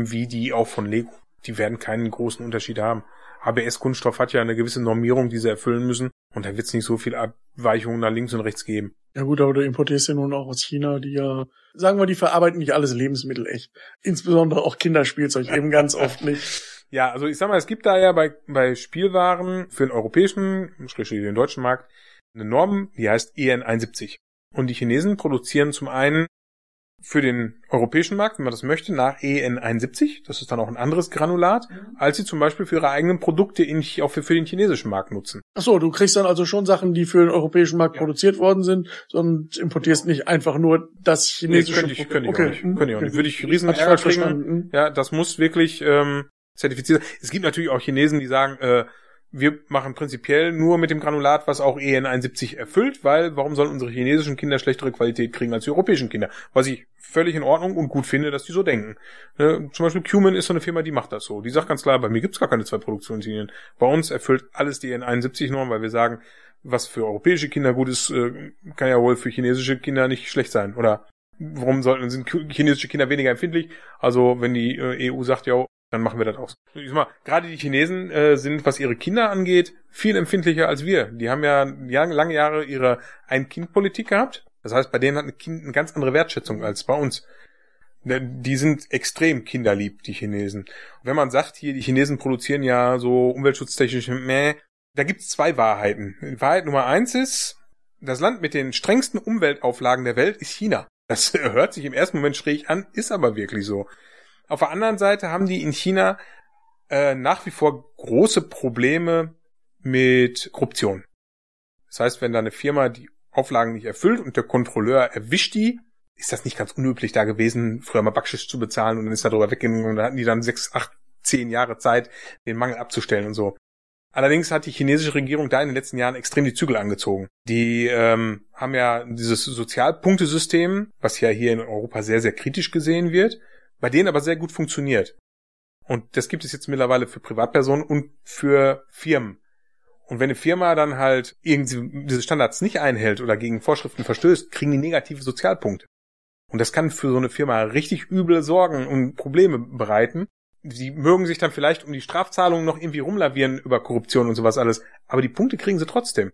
[SPEAKER 3] ähm, wie die auch von Lego. Die werden keinen großen Unterschied haben. ABS-Kunststoff hat ja eine gewisse Normierung, die sie erfüllen müssen. Und da wird es nicht so viel Abweichungen nach links und rechts geben.
[SPEAKER 2] Ja gut, aber du importierst ja nun auch aus China, die ja, sagen wir, die verarbeiten nicht alles Lebensmittel echt. Insbesondere auch Kinderspielzeug eben ganz oft nicht.
[SPEAKER 3] Ja, also ich sag mal, es gibt da ja bei, bei Spielwaren für den europäischen, schrägstrich den deutschen Markt, eine Norm, die heißt EN 71. Und die Chinesen produzieren zum einen für den europäischen Markt, wenn man das möchte, nach EN71. Das ist dann auch ein anderes Granulat, mhm. als sie zum Beispiel für ihre eigenen Produkte in, auch für, für den chinesischen Markt nutzen.
[SPEAKER 2] Ach so, du kriegst dann also schon Sachen, die für den europäischen Markt ja. produziert worden sind, und importierst nicht einfach nur das chinesische
[SPEAKER 3] nee, könnte ich, könnte ich okay. auch nicht. Könnte ich auch nicht. Würde ich riesen Ärger kriegen. Ja, das muss wirklich ähm, zertifiziert. Es gibt natürlich auch Chinesen, die sagen, äh, wir machen prinzipiell nur mit dem Granulat, was auch EN 71 erfüllt, weil warum sollen unsere chinesischen Kinder schlechtere Qualität kriegen als die europäischen Kinder? Was ich völlig in Ordnung und gut finde, dass die so denken. Ne? Zum Beispiel Cumin ist so eine Firma, die macht das so. Die sagt ganz klar, bei mir gibt's gar keine zwei Produktionslinien. Bei uns erfüllt alles die EN 71 Norm, weil wir sagen, was für europäische Kinder gut ist, äh, kann ja wohl für chinesische Kinder nicht schlecht sein. Oder warum sollten sind chinesische Kinder weniger empfindlich? Also wenn die äh, EU sagt, ja, dann machen wir das auch. Ich mal, gerade die Chinesen äh, sind, was ihre Kinder angeht, viel empfindlicher als wir. Die haben ja lange Jahre ihre Ein-Kind-Politik gehabt. Das heißt, bei denen hat ein Kind eine ganz andere Wertschätzung als bei uns. Die sind extrem kinderlieb, die Chinesen. Und wenn man sagt, hier, die Chinesen produzieren ja so umweltschutztechnisch, meh, da gibt's zwei Wahrheiten. Wahrheit Nummer eins ist, das Land mit den strengsten Umweltauflagen der Welt ist China. Das hört sich im ersten Moment schräg an, ist aber wirklich so. Auf der anderen Seite haben die in China äh, nach wie vor große Probleme mit Korruption. Das heißt, wenn da eine Firma die Auflagen nicht erfüllt und der Kontrolleur erwischt die, ist das nicht ganz unüblich da gewesen, früher mal Backschisch zu bezahlen und dann ist er drüber weggegangen und dann hatten die dann sechs, acht, zehn Jahre Zeit, den Mangel abzustellen und so. Allerdings hat die chinesische Regierung da in den letzten Jahren extrem die Zügel angezogen. Die ähm, haben ja dieses Sozialpunktesystem, was ja hier in Europa sehr, sehr kritisch gesehen wird bei denen aber sehr gut funktioniert. Und das gibt es jetzt mittlerweile für Privatpersonen und für Firmen. Und wenn eine Firma dann halt irgendwie diese Standards nicht einhält oder gegen Vorschriften verstößt, kriegen die negative Sozialpunkte. Und das kann für so eine Firma richtig üble Sorgen und Probleme bereiten. Sie mögen sich dann vielleicht um die Strafzahlungen noch irgendwie rumlavieren über Korruption und sowas alles, aber die Punkte kriegen sie trotzdem.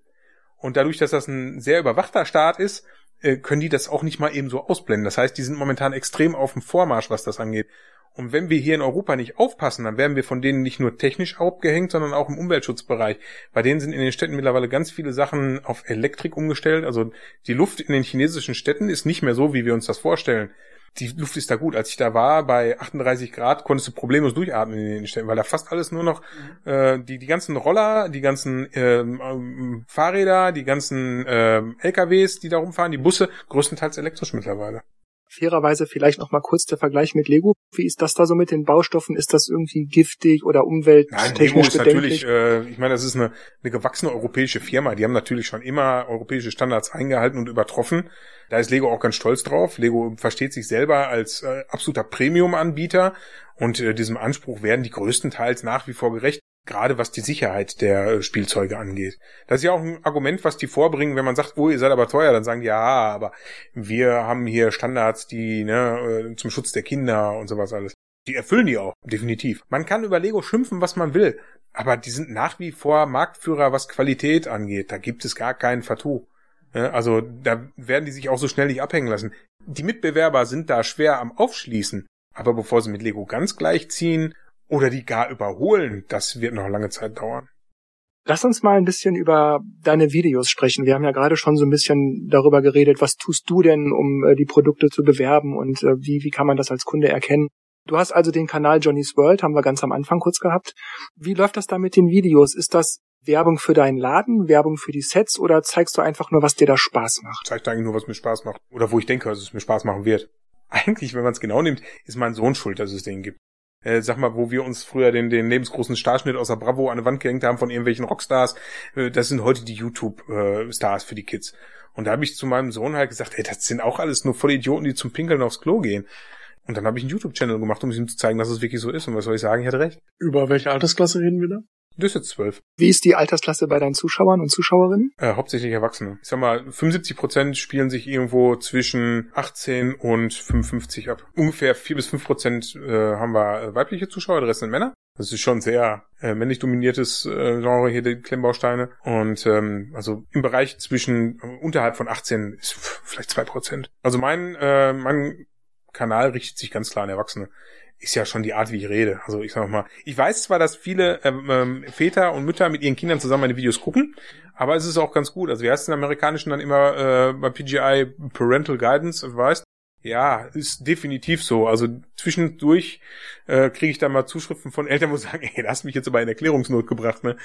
[SPEAKER 3] Und dadurch, dass das ein sehr überwachter Staat ist, äh, können die das auch nicht mal eben so ausblenden. Das heißt, die sind momentan extrem auf dem Vormarsch, was das angeht. Und wenn wir hier in Europa nicht aufpassen, dann werden wir von denen nicht nur technisch abgehängt, sondern auch im Umweltschutzbereich. Bei denen sind in den Städten mittlerweile ganz viele Sachen auf Elektrik umgestellt. Also die Luft in den chinesischen Städten ist nicht mehr so, wie wir uns das vorstellen die Luft ist da gut. Als ich da war, bei 38 Grad, konntest du problemlos durchatmen in den Städten, weil da fast alles nur noch mhm. äh, die die ganzen Roller, die ganzen ähm, ähm, Fahrräder, die ganzen ähm, LKWs, die da rumfahren, die Busse, größtenteils elektrisch mittlerweile
[SPEAKER 1] fairerweise vielleicht noch mal kurz der Vergleich mit Lego. Wie ist das da so mit den Baustoffen? Ist das irgendwie giftig oder umwelttechnisch Nein, Lego ist
[SPEAKER 3] natürlich, äh, ich meine, das ist eine, eine gewachsene europäische Firma. Die haben natürlich schon immer europäische Standards eingehalten und übertroffen. Da ist Lego auch ganz stolz drauf. Lego versteht sich selber als äh, absoluter Premium-Anbieter und äh, diesem Anspruch werden die größtenteils nach wie vor gerecht gerade was die Sicherheit der äh, Spielzeuge angeht. Das ist ja auch ein Argument, was die vorbringen, wenn man sagt, oh, ihr seid aber teuer, dann sagen die, ja, aber wir haben hier Standards, die ne, äh, zum Schutz der Kinder und sowas alles. Die erfüllen die auch, definitiv. Man kann über Lego schimpfen, was man will, aber die sind nach wie vor Marktführer, was Qualität angeht. Da gibt es gar keinen Vertu. Also da werden die sich auch so schnell nicht abhängen lassen. Die Mitbewerber sind da schwer am Aufschließen, aber bevor sie mit Lego ganz gleich ziehen oder die gar überholen, das wird noch lange Zeit dauern.
[SPEAKER 1] Lass uns mal ein bisschen über deine Videos sprechen. Wir haben ja gerade schon so ein bisschen darüber geredet, was tust du denn, um äh, die Produkte zu bewerben und äh, wie, wie kann man das als Kunde erkennen? Du hast also den Kanal Johnny's World, haben wir ganz am Anfang kurz gehabt. Wie läuft das da mit den Videos? Ist das Werbung für deinen Laden, Werbung für die Sets oder zeigst du einfach nur, was dir da Spaß macht?
[SPEAKER 3] Zeigt eigentlich nur, was mir Spaß macht. Oder wo ich denke, dass es mir Spaß machen wird. Eigentlich, wenn man es genau nimmt, ist mein Sohn schuld, dass es den gibt äh, sag mal, wo wir uns früher den, den lebensgroßen Starschnitt aus der Bravo an die Wand gehängt haben von irgendwelchen Rockstars, äh, das sind heute die YouTube-Stars für die Kids. Und da habe ich zu meinem Sohn halt gesagt, ey, das sind auch alles nur voll Idioten, die zum Pinkeln aufs Klo gehen. Und dann habe ich einen YouTube-Channel gemacht, um ihm zu zeigen, dass es wirklich so ist. Und was soll ich sagen, ich hatte recht.
[SPEAKER 2] Über welche Altersklasse reden wir da?
[SPEAKER 3] Das ist jetzt zwölf.
[SPEAKER 1] Wie ist die Altersklasse bei deinen Zuschauern und Zuschauerinnen?
[SPEAKER 3] Äh, hauptsächlich Erwachsene. Ich sag mal, 75 Prozent spielen sich irgendwo zwischen 18 und 55 ab. Ungefähr 4 bis 5 Prozent äh, haben wir äh, weibliche Zuschauer, der Rest sind Männer. Das ist schon sehr äh, männlich dominiertes äh, Genre hier, die Klemmbausteine. Und ähm, also im Bereich zwischen äh, unterhalb von 18 ist vielleicht 2 Prozent. Also mein, äh, mein Kanal richtet sich ganz klar an Erwachsene ist ja schon die Art, wie ich rede. Also ich sag mal, ich weiß zwar, dass viele ähm, ähm, Väter und Mütter mit ihren Kindern zusammen meine Videos gucken, aber es ist auch ganz gut. Also wie heißt es in Amerikanischen dann immer äh, bei PGI Parental Guidance Advice? Ja, ist definitiv so. Also zwischendurch äh, kriege ich da mal Zuschriften von Eltern, wo sagen, ey, da hast mich jetzt aber in Erklärungsnot gebracht, ne?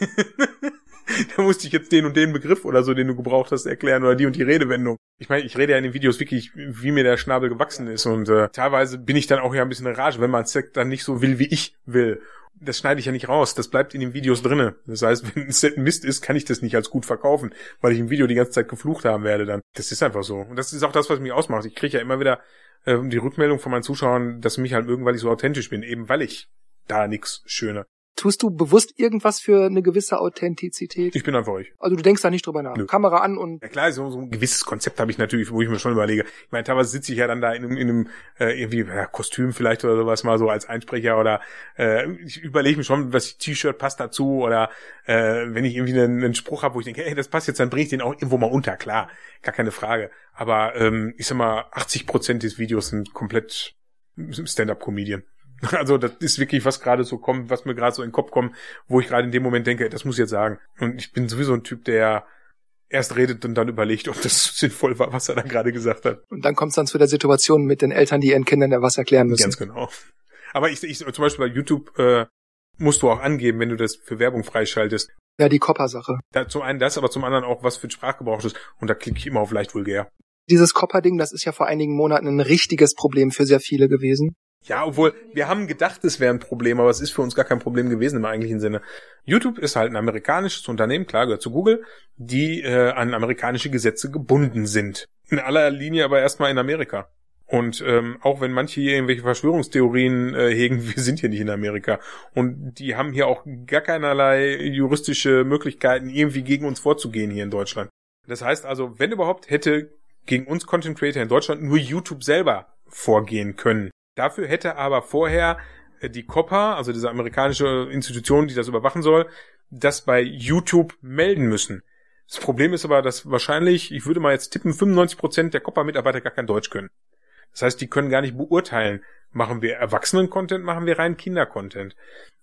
[SPEAKER 3] da musste ich jetzt den und den Begriff oder so, den du gebraucht hast, erklären oder die und die Redewendung. Ich meine, ich rede ja in den Videos wirklich, wie mir der Schnabel gewachsen ist und äh, teilweise bin ich dann auch ja ein bisschen Rage, wenn man es dann nicht so will, wie ich will. Das schneide ich ja nicht raus, das bleibt in den Videos drinne. Das heißt, wenn ein Set Mist ist, kann ich das nicht als gut verkaufen, weil ich im Video die ganze Zeit geflucht haben werde dann. Das ist einfach so. Und das ist auch das, was mich ausmacht. Ich kriege ja immer wieder äh, die Rückmeldung von meinen Zuschauern, dass mich halt irgendwann ich so authentisch bin, eben weil ich da nix schöner
[SPEAKER 1] Tust du bewusst irgendwas für eine gewisse Authentizität?
[SPEAKER 3] Ich bin einfach ich.
[SPEAKER 1] Also du denkst da nicht drüber nach. Nö. Kamera an und.
[SPEAKER 3] Ja klar, so, so ein gewisses Konzept habe ich natürlich, wo ich mir schon überlege. Ich meine, teilweise sitze ich ja dann da in einem, in einem äh, irgendwie ja, Kostüm vielleicht oder sowas mal so als Einsprecher oder äh, ich überlege mir schon, was T-Shirt passt dazu oder äh, wenn ich irgendwie einen, einen Spruch habe, wo ich denke, hey, das passt jetzt, dann bringe ich den auch irgendwo mal unter, klar, gar keine Frage. Aber ähm, ich sag mal, 80 Prozent des Videos sind komplett Stand-up-Comedian. Also das ist wirklich was gerade so kommt, was mir gerade so in den Kopf kommt, wo ich gerade in dem Moment denke, das muss ich jetzt sagen. Und ich bin sowieso ein Typ, der erst redet und dann überlegt, ob das sinnvoll war, was er dann gerade gesagt hat.
[SPEAKER 1] Und dann kommt es dann zu der Situation mit den Eltern, die ihren Kindern ja was erklären müssen.
[SPEAKER 3] Ganz genau. Aber ich, ich zum Beispiel bei YouTube äh, musst du auch angeben, wenn du das für Werbung freischaltest.
[SPEAKER 1] Ja, die Copper-Sache.
[SPEAKER 3] Da, zum einen das, aber zum anderen auch, was für ein Sprachgebrauch ist. Und da klicke ich immer auf leicht vulgär.
[SPEAKER 1] Dieses Copper-Ding, das ist ja vor einigen Monaten ein richtiges Problem für sehr viele gewesen.
[SPEAKER 3] Ja, obwohl wir haben gedacht, es wäre ein Problem, aber es ist für uns gar kein Problem gewesen im eigentlichen Sinne. YouTube ist halt ein amerikanisches Unternehmen, klar gehört zu Google, die äh, an amerikanische Gesetze gebunden sind. In aller Linie aber erstmal in Amerika. Und ähm, auch wenn manche hier irgendwelche Verschwörungstheorien äh, hegen, wir sind hier nicht in Amerika. Und die haben hier auch gar keinerlei juristische Möglichkeiten, irgendwie gegen uns vorzugehen hier in Deutschland. Das heißt also, wenn überhaupt, hätte gegen uns Content Creator in Deutschland nur YouTube selber vorgehen können. Dafür hätte aber vorher äh, die COPPA, also diese amerikanische Institution, die das überwachen soll, das bei YouTube melden müssen. Das Problem ist aber, dass wahrscheinlich, ich würde mal jetzt tippen, 95 Prozent der Copper-Mitarbeiter gar kein Deutsch können. Das heißt, die können gar nicht beurteilen, machen wir Erwachsenen-Content, machen wir rein Kinder-Content.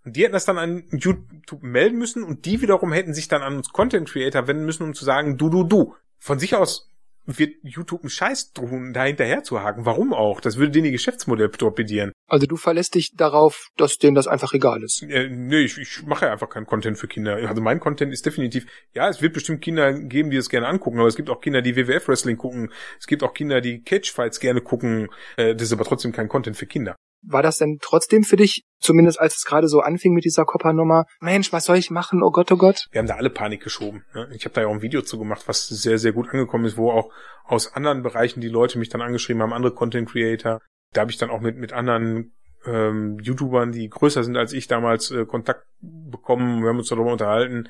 [SPEAKER 3] Und die hätten das dann an YouTube melden müssen und die wiederum hätten sich dann an uns Content-Creator wenden müssen, um zu sagen, du, du, du. Von sich aus wird YouTube einen Scheiß tun, da hinterher zu haken. Warum auch? Das würde denen ihr Geschäftsmodell torpedieren.
[SPEAKER 1] Also du verlässt dich darauf, dass denen das einfach egal ist.
[SPEAKER 3] Äh, nee, ich, ich mache einfach keinen Content für Kinder. Also mein Content ist definitiv, ja, es wird bestimmt Kinder geben, die es gerne angucken, aber es gibt auch Kinder, die WWF-Wrestling gucken. Es gibt auch Kinder, die Cage-Fights gerne gucken. Äh, das ist aber trotzdem kein Content für Kinder.
[SPEAKER 1] War das denn trotzdem für dich, zumindest als es gerade so anfing mit dieser Copper-Nummer, Mensch, was soll ich machen? Oh Gott, oh Gott.
[SPEAKER 3] Wir haben da alle Panik geschoben. Ne? Ich habe da ja auch ein Video zu gemacht, was sehr, sehr gut angekommen ist, wo auch aus anderen Bereichen die Leute mich dann angeschrieben haben, andere Content-Creator. Da habe ich dann auch mit, mit anderen ähm, YouTubern, die größer sind als ich damals, äh, Kontakt bekommen. Wir haben uns darüber unterhalten.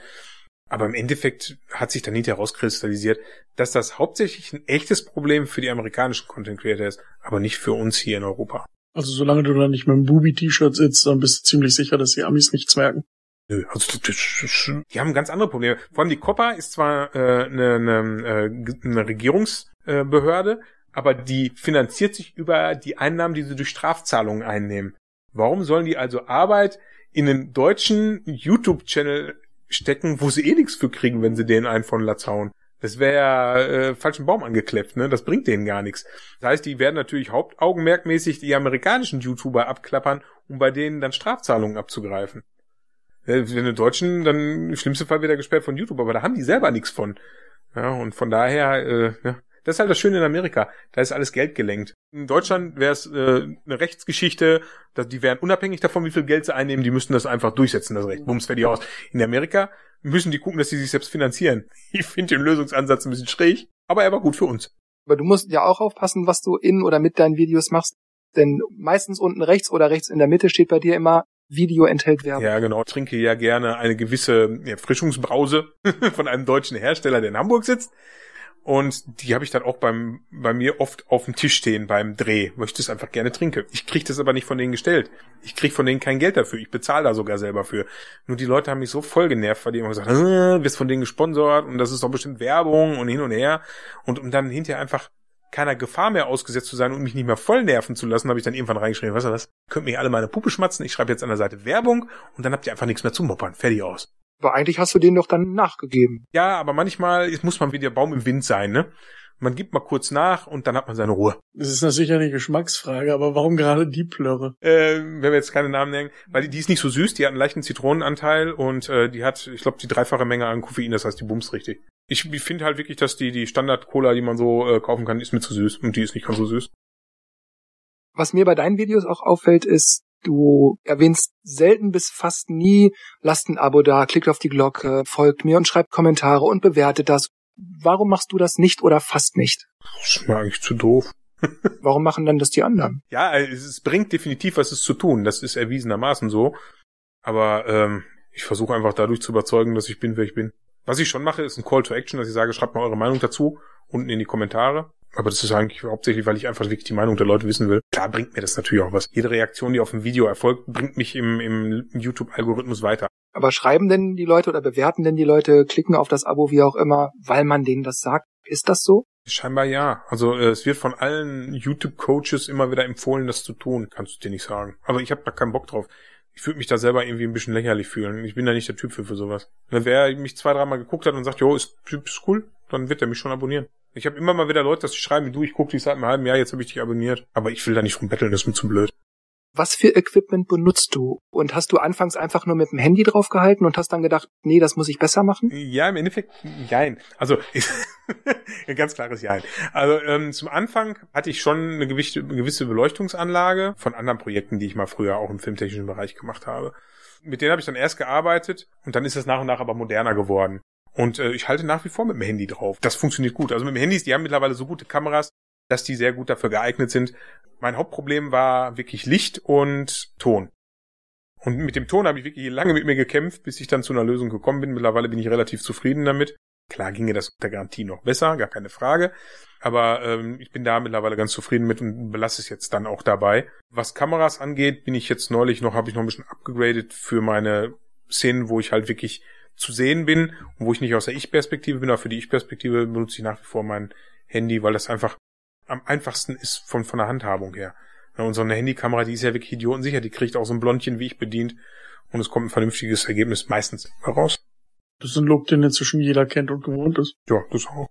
[SPEAKER 3] Aber im Endeffekt hat sich dann hinterher herauskristallisiert, dass das hauptsächlich ein echtes Problem für die amerikanischen Content Creator ist, aber nicht für uns hier in Europa.
[SPEAKER 2] Also solange du da nicht mit einem Booby-T-Shirt sitzt, dann bist du ziemlich sicher, dass die Amis nichts merken.
[SPEAKER 3] Nö, also die haben ganz andere Probleme. Vor allem die COPPA ist zwar äh, eine, eine, äh, eine Regierungsbehörde, aber die finanziert sich über die Einnahmen, die sie durch Strafzahlungen einnehmen. Warum sollen die also Arbeit in den deutschen YouTube-Channel stecken, wo sie eh nichts für kriegen, wenn sie den einen von Latz hauen? Das wäre äh, falschen Baum angekleppt, ne? Das bringt denen gar nichts. Das heißt, die werden natürlich hauptaugenmerkmäßig die amerikanischen YouTuber abklappern, um bei denen dann Strafzahlungen abzugreifen. Äh, wenn die Deutschen, dann im schlimmsten Fall wieder gesperrt von YouTube, aber da haben die selber nichts von. Ja, und von daher, äh, ja, das ist halt das Schöne in Amerika. Da ist alles Geld gelenkt. In Deutschland wäre es äh, eine Rechtsgeschichte, dass die wären unabhängig davon, wie viel Geld sie einnehmen, die müssten das einfach durchsetzen, das Recht. Bums, fertig aus. In Amerika müssen die gucken, dass sie sich selbst finanzieren. Ich finde den Lösungsansatz ein bisschen schräg, aber er war gut für uns.
[SPEAKER 1] Aber du musst ja auch aufpassen, was du in oder mit deinen Videos machst. Denn meistens unten rechts oder rechts in der Mitte steht bei dir immer Video enthält Werbung.
[SPEAKER 3] Ja, genau. Ich trinke ja gerne eine gewisse Erfrischungsbrause von einem deutschen Hersteller, der in Hamburg sitzt. Und die habe ich dann auch beim, bei mir oft auf dem Tisch stehen beim Dreh, weil ich das einfach gerne trinke. Ich kriege das aber nicht von denen gestellt. Ich kriege von denen kein Geld dafür. Ich bezahle da sogar selber für. Nur die Leute haben mich so voll genervt, weil die immer gesagt haben, wirst von denen gesponsert und das ist doch bestimmt Werbung und hin und her. Und um dann hinterher einfach keiner Gefahr mehr ausgesetzt zu sein und mich nicht mehr voll nerven zu lassen, habe ich dann irgendwann reingeschrieben, weißt du was, könnt mir alle meine Puppe schmatzen, ich schreibe jetzt an der Seite Werbung und dann habt ihr einfach nichts mehr zu moppern. Fertig aus.
[SPEAKER 1] Aber eigentlich hast du denen doch dann nachgegeben.
[SPEAKER 3] Ja, aber manchmal muss man wie der Baum im Wind sein, ne? Man gibt mal kurz nach und dann hat man seine Ruhe.
[SPEAKER 2] Das ist natürlich eine Geschmacksfrage, aber warum gerade die Plörre?
[SPEAKER 3] Äh, wenn wir jetzt keine Namen nennen, weil die, die ist nicht so süß, die hat einen leichten Zitronenanteil und äh, die hat, ich glaube, die dreifache Menge an Koffein, das heißt, die bumst richtig. Ich, ich finde halt wirklich, dass die, die Standard-Cola, die man so äh, kaufen kann, ist mir zu süß und die ist nicht ganz so süß.
[SPEAKER 1] Was mir bei deinen Videos auch auffällt, ist, Du erwähnst selten bis fast nie, lasst ein Abo da, klickt auf die Glocke, folgt mir und schreibt Kommentare und bewertet das. Warum machst du das nicht oder fast nicht?
[SPEAKER 3] Das ist mir eigentlich zu doof.
[SPEAKER 1] Warum machen dann das die anderen?
[SPEAKER 3] Ja, es bringt definitiv was es zu tun. Das ist erwiesenermaßen so. Aber ähm, ich versuche einfach dadurch zu überzeugen, dass ich bin, wer ich bin. Was ich schon mache, ist ein Call to Action, dass ich sage, schreibt mal eure Meinung dazu unten in die Kommentare. Aber das ist eigentlich hauptsächlich, weil ich einfach wirklich die Meinung der Leute wissen will. Klar bringt mir das natürlich auch was. Jede Reaktion, die auf ein Video erfolgt, bringt mich im, im YouTube-Algorithmus weiter.
[SPEAKER 1] Aber schreiben denn die Leute oder bewerten denn die Leute, klicken auf das Abo, wie auch immer, weil man denen das sagt? Ist das so?
[SPEAKER 3] Scheinbar ja. Also äh, es wird von allen YouTube-Coaches immer wieder empfohlen, das zu tun. Kannst du dir nicht sagen. Aber ich habe da keinen Bock drauf. Ich würde mich da selber irgendwie ein bisschen lächerlich fühlen. Ich bin da nicht der Typ für, für sowas. Wer mich zwei, dreimal geguckt hat und sagt, jo, ist, ist cool, dann wird er mich schon abonnieren. Ich habe immer mal wieder Leute, dass die schreiben, du, ich gucke dich seit einem halben Jahr, jetzt habe ich dich abonniert. Aber ich will da nicht rumbetteln, das ist mir zu blöd.
[SPEAKER 1] Was für Equipment benutzt du? Und hast du anfangs einfach nur mit dem Handy draufgehalten und hast dann gedacht, nee, das muss ich besser machen?
[SPEAKER 3] Ja, im Endeffekt, jein. Also, ein ganz klares Jein. Also, ähm, zum Anfang hatte ich schon eine gewisse, eine gewisse Beleuchtungsanlage von anderen Projekten, die ich mal früher auch im filmtechnischen Bereich gemacht habe. Mit denen habe ich dann erst gearbeitet und dann ist es nach und nach aber moderner geworden. Und äh, ich halte nach wie vor mit dem Handy drauf. Das funktioniert gut. Also mit dem Handys, die haben mittlerweile so gute Kameras, dass die sehr gut dafür geeignet sind. Mein Hauptproblem war wirklich Licht und Ton. Und mit dem Ton habe ich wirklich lange mit mir gekämpft, bis ich dann zu einer Lösung gekommen bin. Mittlerweile bin ich relativ zufrieden damit. Klar ginge das unter Garantie noch besser, gar keine Frage. Aber ähm, ich bin da mittlerweile ganz zufrieden mit und belasse es jetzt dann auch dabei. Was Kameras angeht, bin ich jetzt neulich noch, habe ich noch ein bisschen abgegradet für meine Szenen, wo ich halt wirklich zu sehen bin und wo ich nicht aus der Ich-Perspektive bin, aber für die Ich-Perspektive benutze ich nach wie vor mein Handy, weil das einfach am einfachsten ist von, von der Handhabung her. Ja, und so eine Handykamera, die ist ja wirklich idiotensicher, die kriegt auch so ein Blondchen wie ich bedient und es kommt ein vernünftiges Ergebnis meistens raus.
[SPEAKER 2] Das ist ein Look, den inzwischen jeder kennt und gewohnt ist.
[SPEAKER 3] Ja, das auch.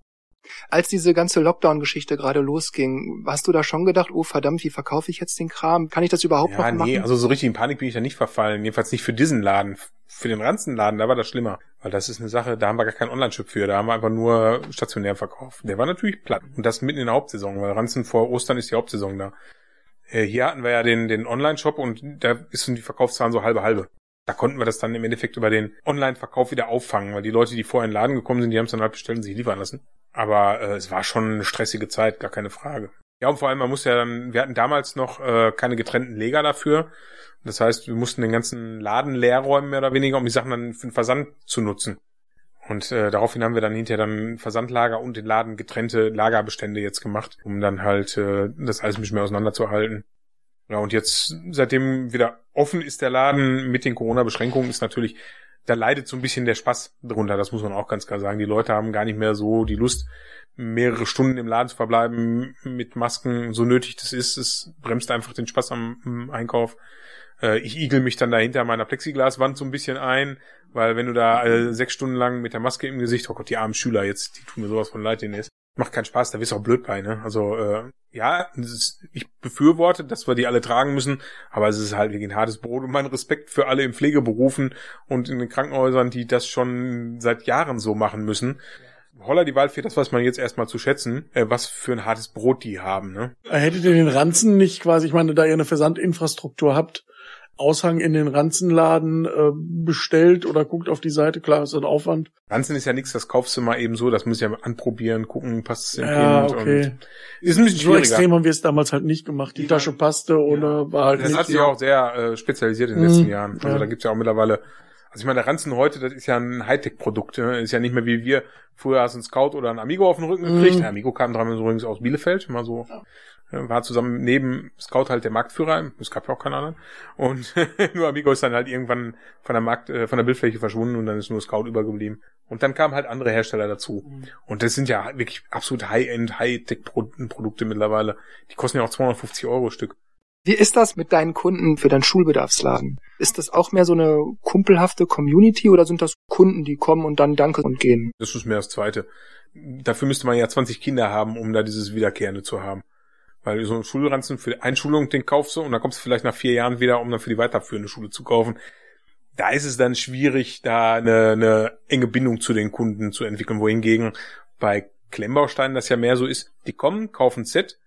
[SPEAKER 1] Als diese ganze Lockdown-Geschichte gerade losging, hast du da schon gedacht, oh verdammt, wie verkaufe ich jetzt den Kram? Kann ich das überhaupt
[SPEAKER 3] ja,
[SPEAKER 1] noch machen?
[SPEAKER 3] Nee, also so richtig in Panik bin ich da nicht verfallen. Jedenfalls nicht für diesen Laden. Für den Ranzenladen, da war das schlimmer. Weil das ist eine Sache, da haben wir gar keinen Online-Shop für. Da haben wir einfach nur stationär verkauft. Der war natürlich platt. Und das mitten in der Hauptsaison, weil Ranzen vor Ostern ist die Hauptsaison da. Äh, hier hatten wir ja den, den Online-Shop und da ist die Verkaufszahlen so halbe halbe. Da konnten wir das dann im Endeffekt über den Online-Verkauf wieder auffangen, weil die Leute, die vorher in den Laden gekommen sind, die haben es dann halt bestellt und sich liefern lassen. Aber äh, es war schon eine stressige Zeit, gar keine Frage. Ja, und vor allem, man muss ja dann, wir hatten damals noch äh, keine getrennten Leger dafür. Das heißt, wir mussten den ganzen Laden leer räumen, mehr oder weniger, um die Sachen dann für den Versand zu nutzen. Und äh, daraufhin haben wir dann hinterher dann Versandlager und den Laden getrennte Lagerbestände jetzt gemacht, um dann halt äh, das alles ein bisschen mehr auseinanderzuhalten. Ja, und jetzt, seitdem wieder offen ist der Laden mit den Corona-Beschränkungen, ist natürlich, da leidet so ein bisschen der Spaß drunter, das muss man auch ganz klar sagen. Die Leute haben gar nicht mehr so die Lust, mehrere Stunden im Laden zu verbleiben mit Masken, so nötig das ist. Es bremst einfach den Spaß am Einkauf. Äh, ich igel mich dann dahinter meiner Plexiglaswand so ein bisschen ein, weil wenn du da äh, sechs Stunden lang mit der Maske im Gesicht, oh Gott, die armen Schüler jetzt, die tun mir sowas von leid, denen ist. Macht keinen Spaß, da wirst du auch blöd bei, ne? Also, äh, ja, ist, ich befürworte, dass wir die alle tragen müssen, aber es ist halt wirklich ein hartes Brot und mein Respekt für alle in Pflegeberufen und in den Krankenhäusern, die das schon seit Jahren so machen müssen. Holla die Waldfee, das weiß man jetzt erstmal zu schätzen, äh, was für ein hartes Brot die haben, ne?
[SPEAKER 2] Hättet ihr den Ranzen nicht quasi, ich meine, da ihr eine Versandinfrastruktur habt, Aushang in den Ranzenladen äh, bestellt oder guckt auf die Seite, klar, ist ein Aufwand.
[SPEAKER 3] Ranzen ist ja nichts, das kaufst du mal eben so, das muss ich ja anprobieren, gucken, passt es
[SPEAKER 2] im ja, Kind. Okay. Und ist ein bisschen so extrem haben wir es damals halt nicht gemacht. Die ja. Tasche passte oder ja. war halt
[SPEAKER 3] Das
[SPEAKER 2] nicht
[SPEAKER 3] hat sich auch sehr äh, spezialisiert in den letzten mhm. Jahren. Also ja. da gibt's ja auch mittlerweile also ich meine, der Ranzen heute, das ist ja ein Hightech-Produkt. Ne? Ist ja nicht mehr wie wir. Früher hast du einen Scout oder einen Amigo auf den Rücken gekriegt. Mhm. Der Amigo kam dran übrigens aus Bielefeld, mal so ja war zusammen neben Scout halt der Marktführer, es gab ja auch keinen anderen. Und nur Amigo ist dann halt irgendwann von der Markt, äh, von der Bildfläche verschwunden und dann ist nur Scout übergeblieben. Und dann kamen halt andere Hersteller dazu. Mhm. Und das sind ja wirklich absolut High-End, High-Tech-Produkte mittlerweile. Die kosten ja auch 250 Euro Stück.
[SPEAKER 1] Wie ist das mit deinen Kunden für deinen Schulbedarfsladen? Ist das auch mehr so eine kumpelhafte Community oder sind das Kunden, die kommen und dann Danke und gehen?
[SPEAKER 3] Das ist mehr das Zweite. Dafür müsste man ja 20 Kinder haben, um da dieses Wiederkehrende zu haben. Weil so ein Schulranzen für die Einschulung, den kaufst du und dann kommst du vielleicht nach vier Jahren wieder, um dann für die weiterführende Schule zu kaufen. Da ist es dann schwierig, da eine, eine enge Bindung zu den Kunden zu entwickeln, wohingegen bei Klemmbausteinen das ja mehr so ist, die kommen, kaufen Set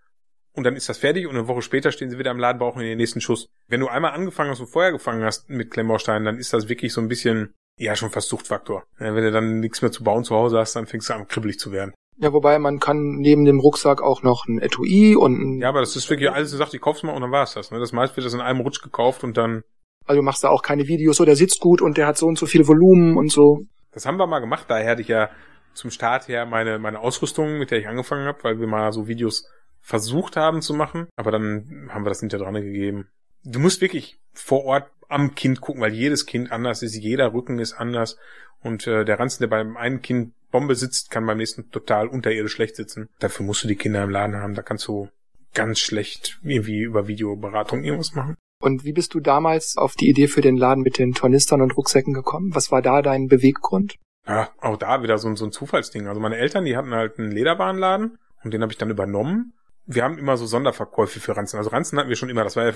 [SPEAKER 3] und dann ist das fertig und eine Woche später stehen sie wieder im Laden, brauchen den nächsten Schuss. Wenn du einmal angefangen hast und vorher gefangen hast mit Klemmbausteinen, dann ist das wirklich so ein bisschen, ja, schon fast Suchtfaktor. Wenn du dann nichts mehr zu bauen zu Hause hast, dann fängst du an, kribbelig zu werden.
[SPEAKER 1] Ja, wobei man kann neben dem Rucksack auch noch ein Etui und ein
[SPEAKER 3] Ja, aber das ist wirklich alles, du sagst, ich kauf's mal und dann war's das. Ne? Das meiste wird das in einem Rutsch gekauft und dann.
[SPEAKER 1] Also du machst da auch keine Videos, so der sitzt gut und der hat so und so viel Volumen und so.
[SPEAKER 3] Das haben wir mal gemacht, daher hatte ich ja zum Start her meine, meine Ausrüstung, mit der ich angefangen habe, weil wir mal so Videos versucht haben zu machen, aber dann haben wir das hinter dran gegeben. Du musst wirklich vor Ort am Kind gucken, weil jedes Kind anders ist, jeder Rücken ist anders und äh, der Ranzen, der beim einen Kind Bombe sitzt, kann beim nächsten total unterirdisch schlecht sitzen. Dafür musst du die Kinder im Laden haben. Da kannst du ganz schlecht irgendwie über Videoberatung irgendwas machen.
[SPEAKER 1] Und wie bist du damals auf die Idee für den Laden mit den Tornistern und Rucksäcken gekommen? Was war da dein Beweggrund?
[SPEAKER 3] Ja, auch da wieder so, so ein Zufallsding. Also meine Eltern, die hatten halt einen Lederwarenladen und den habe ich dann übernommen wir haben immer so Sonderverkäufe für Ranzen. Also Ranzen hatten wir schon immer, das war ja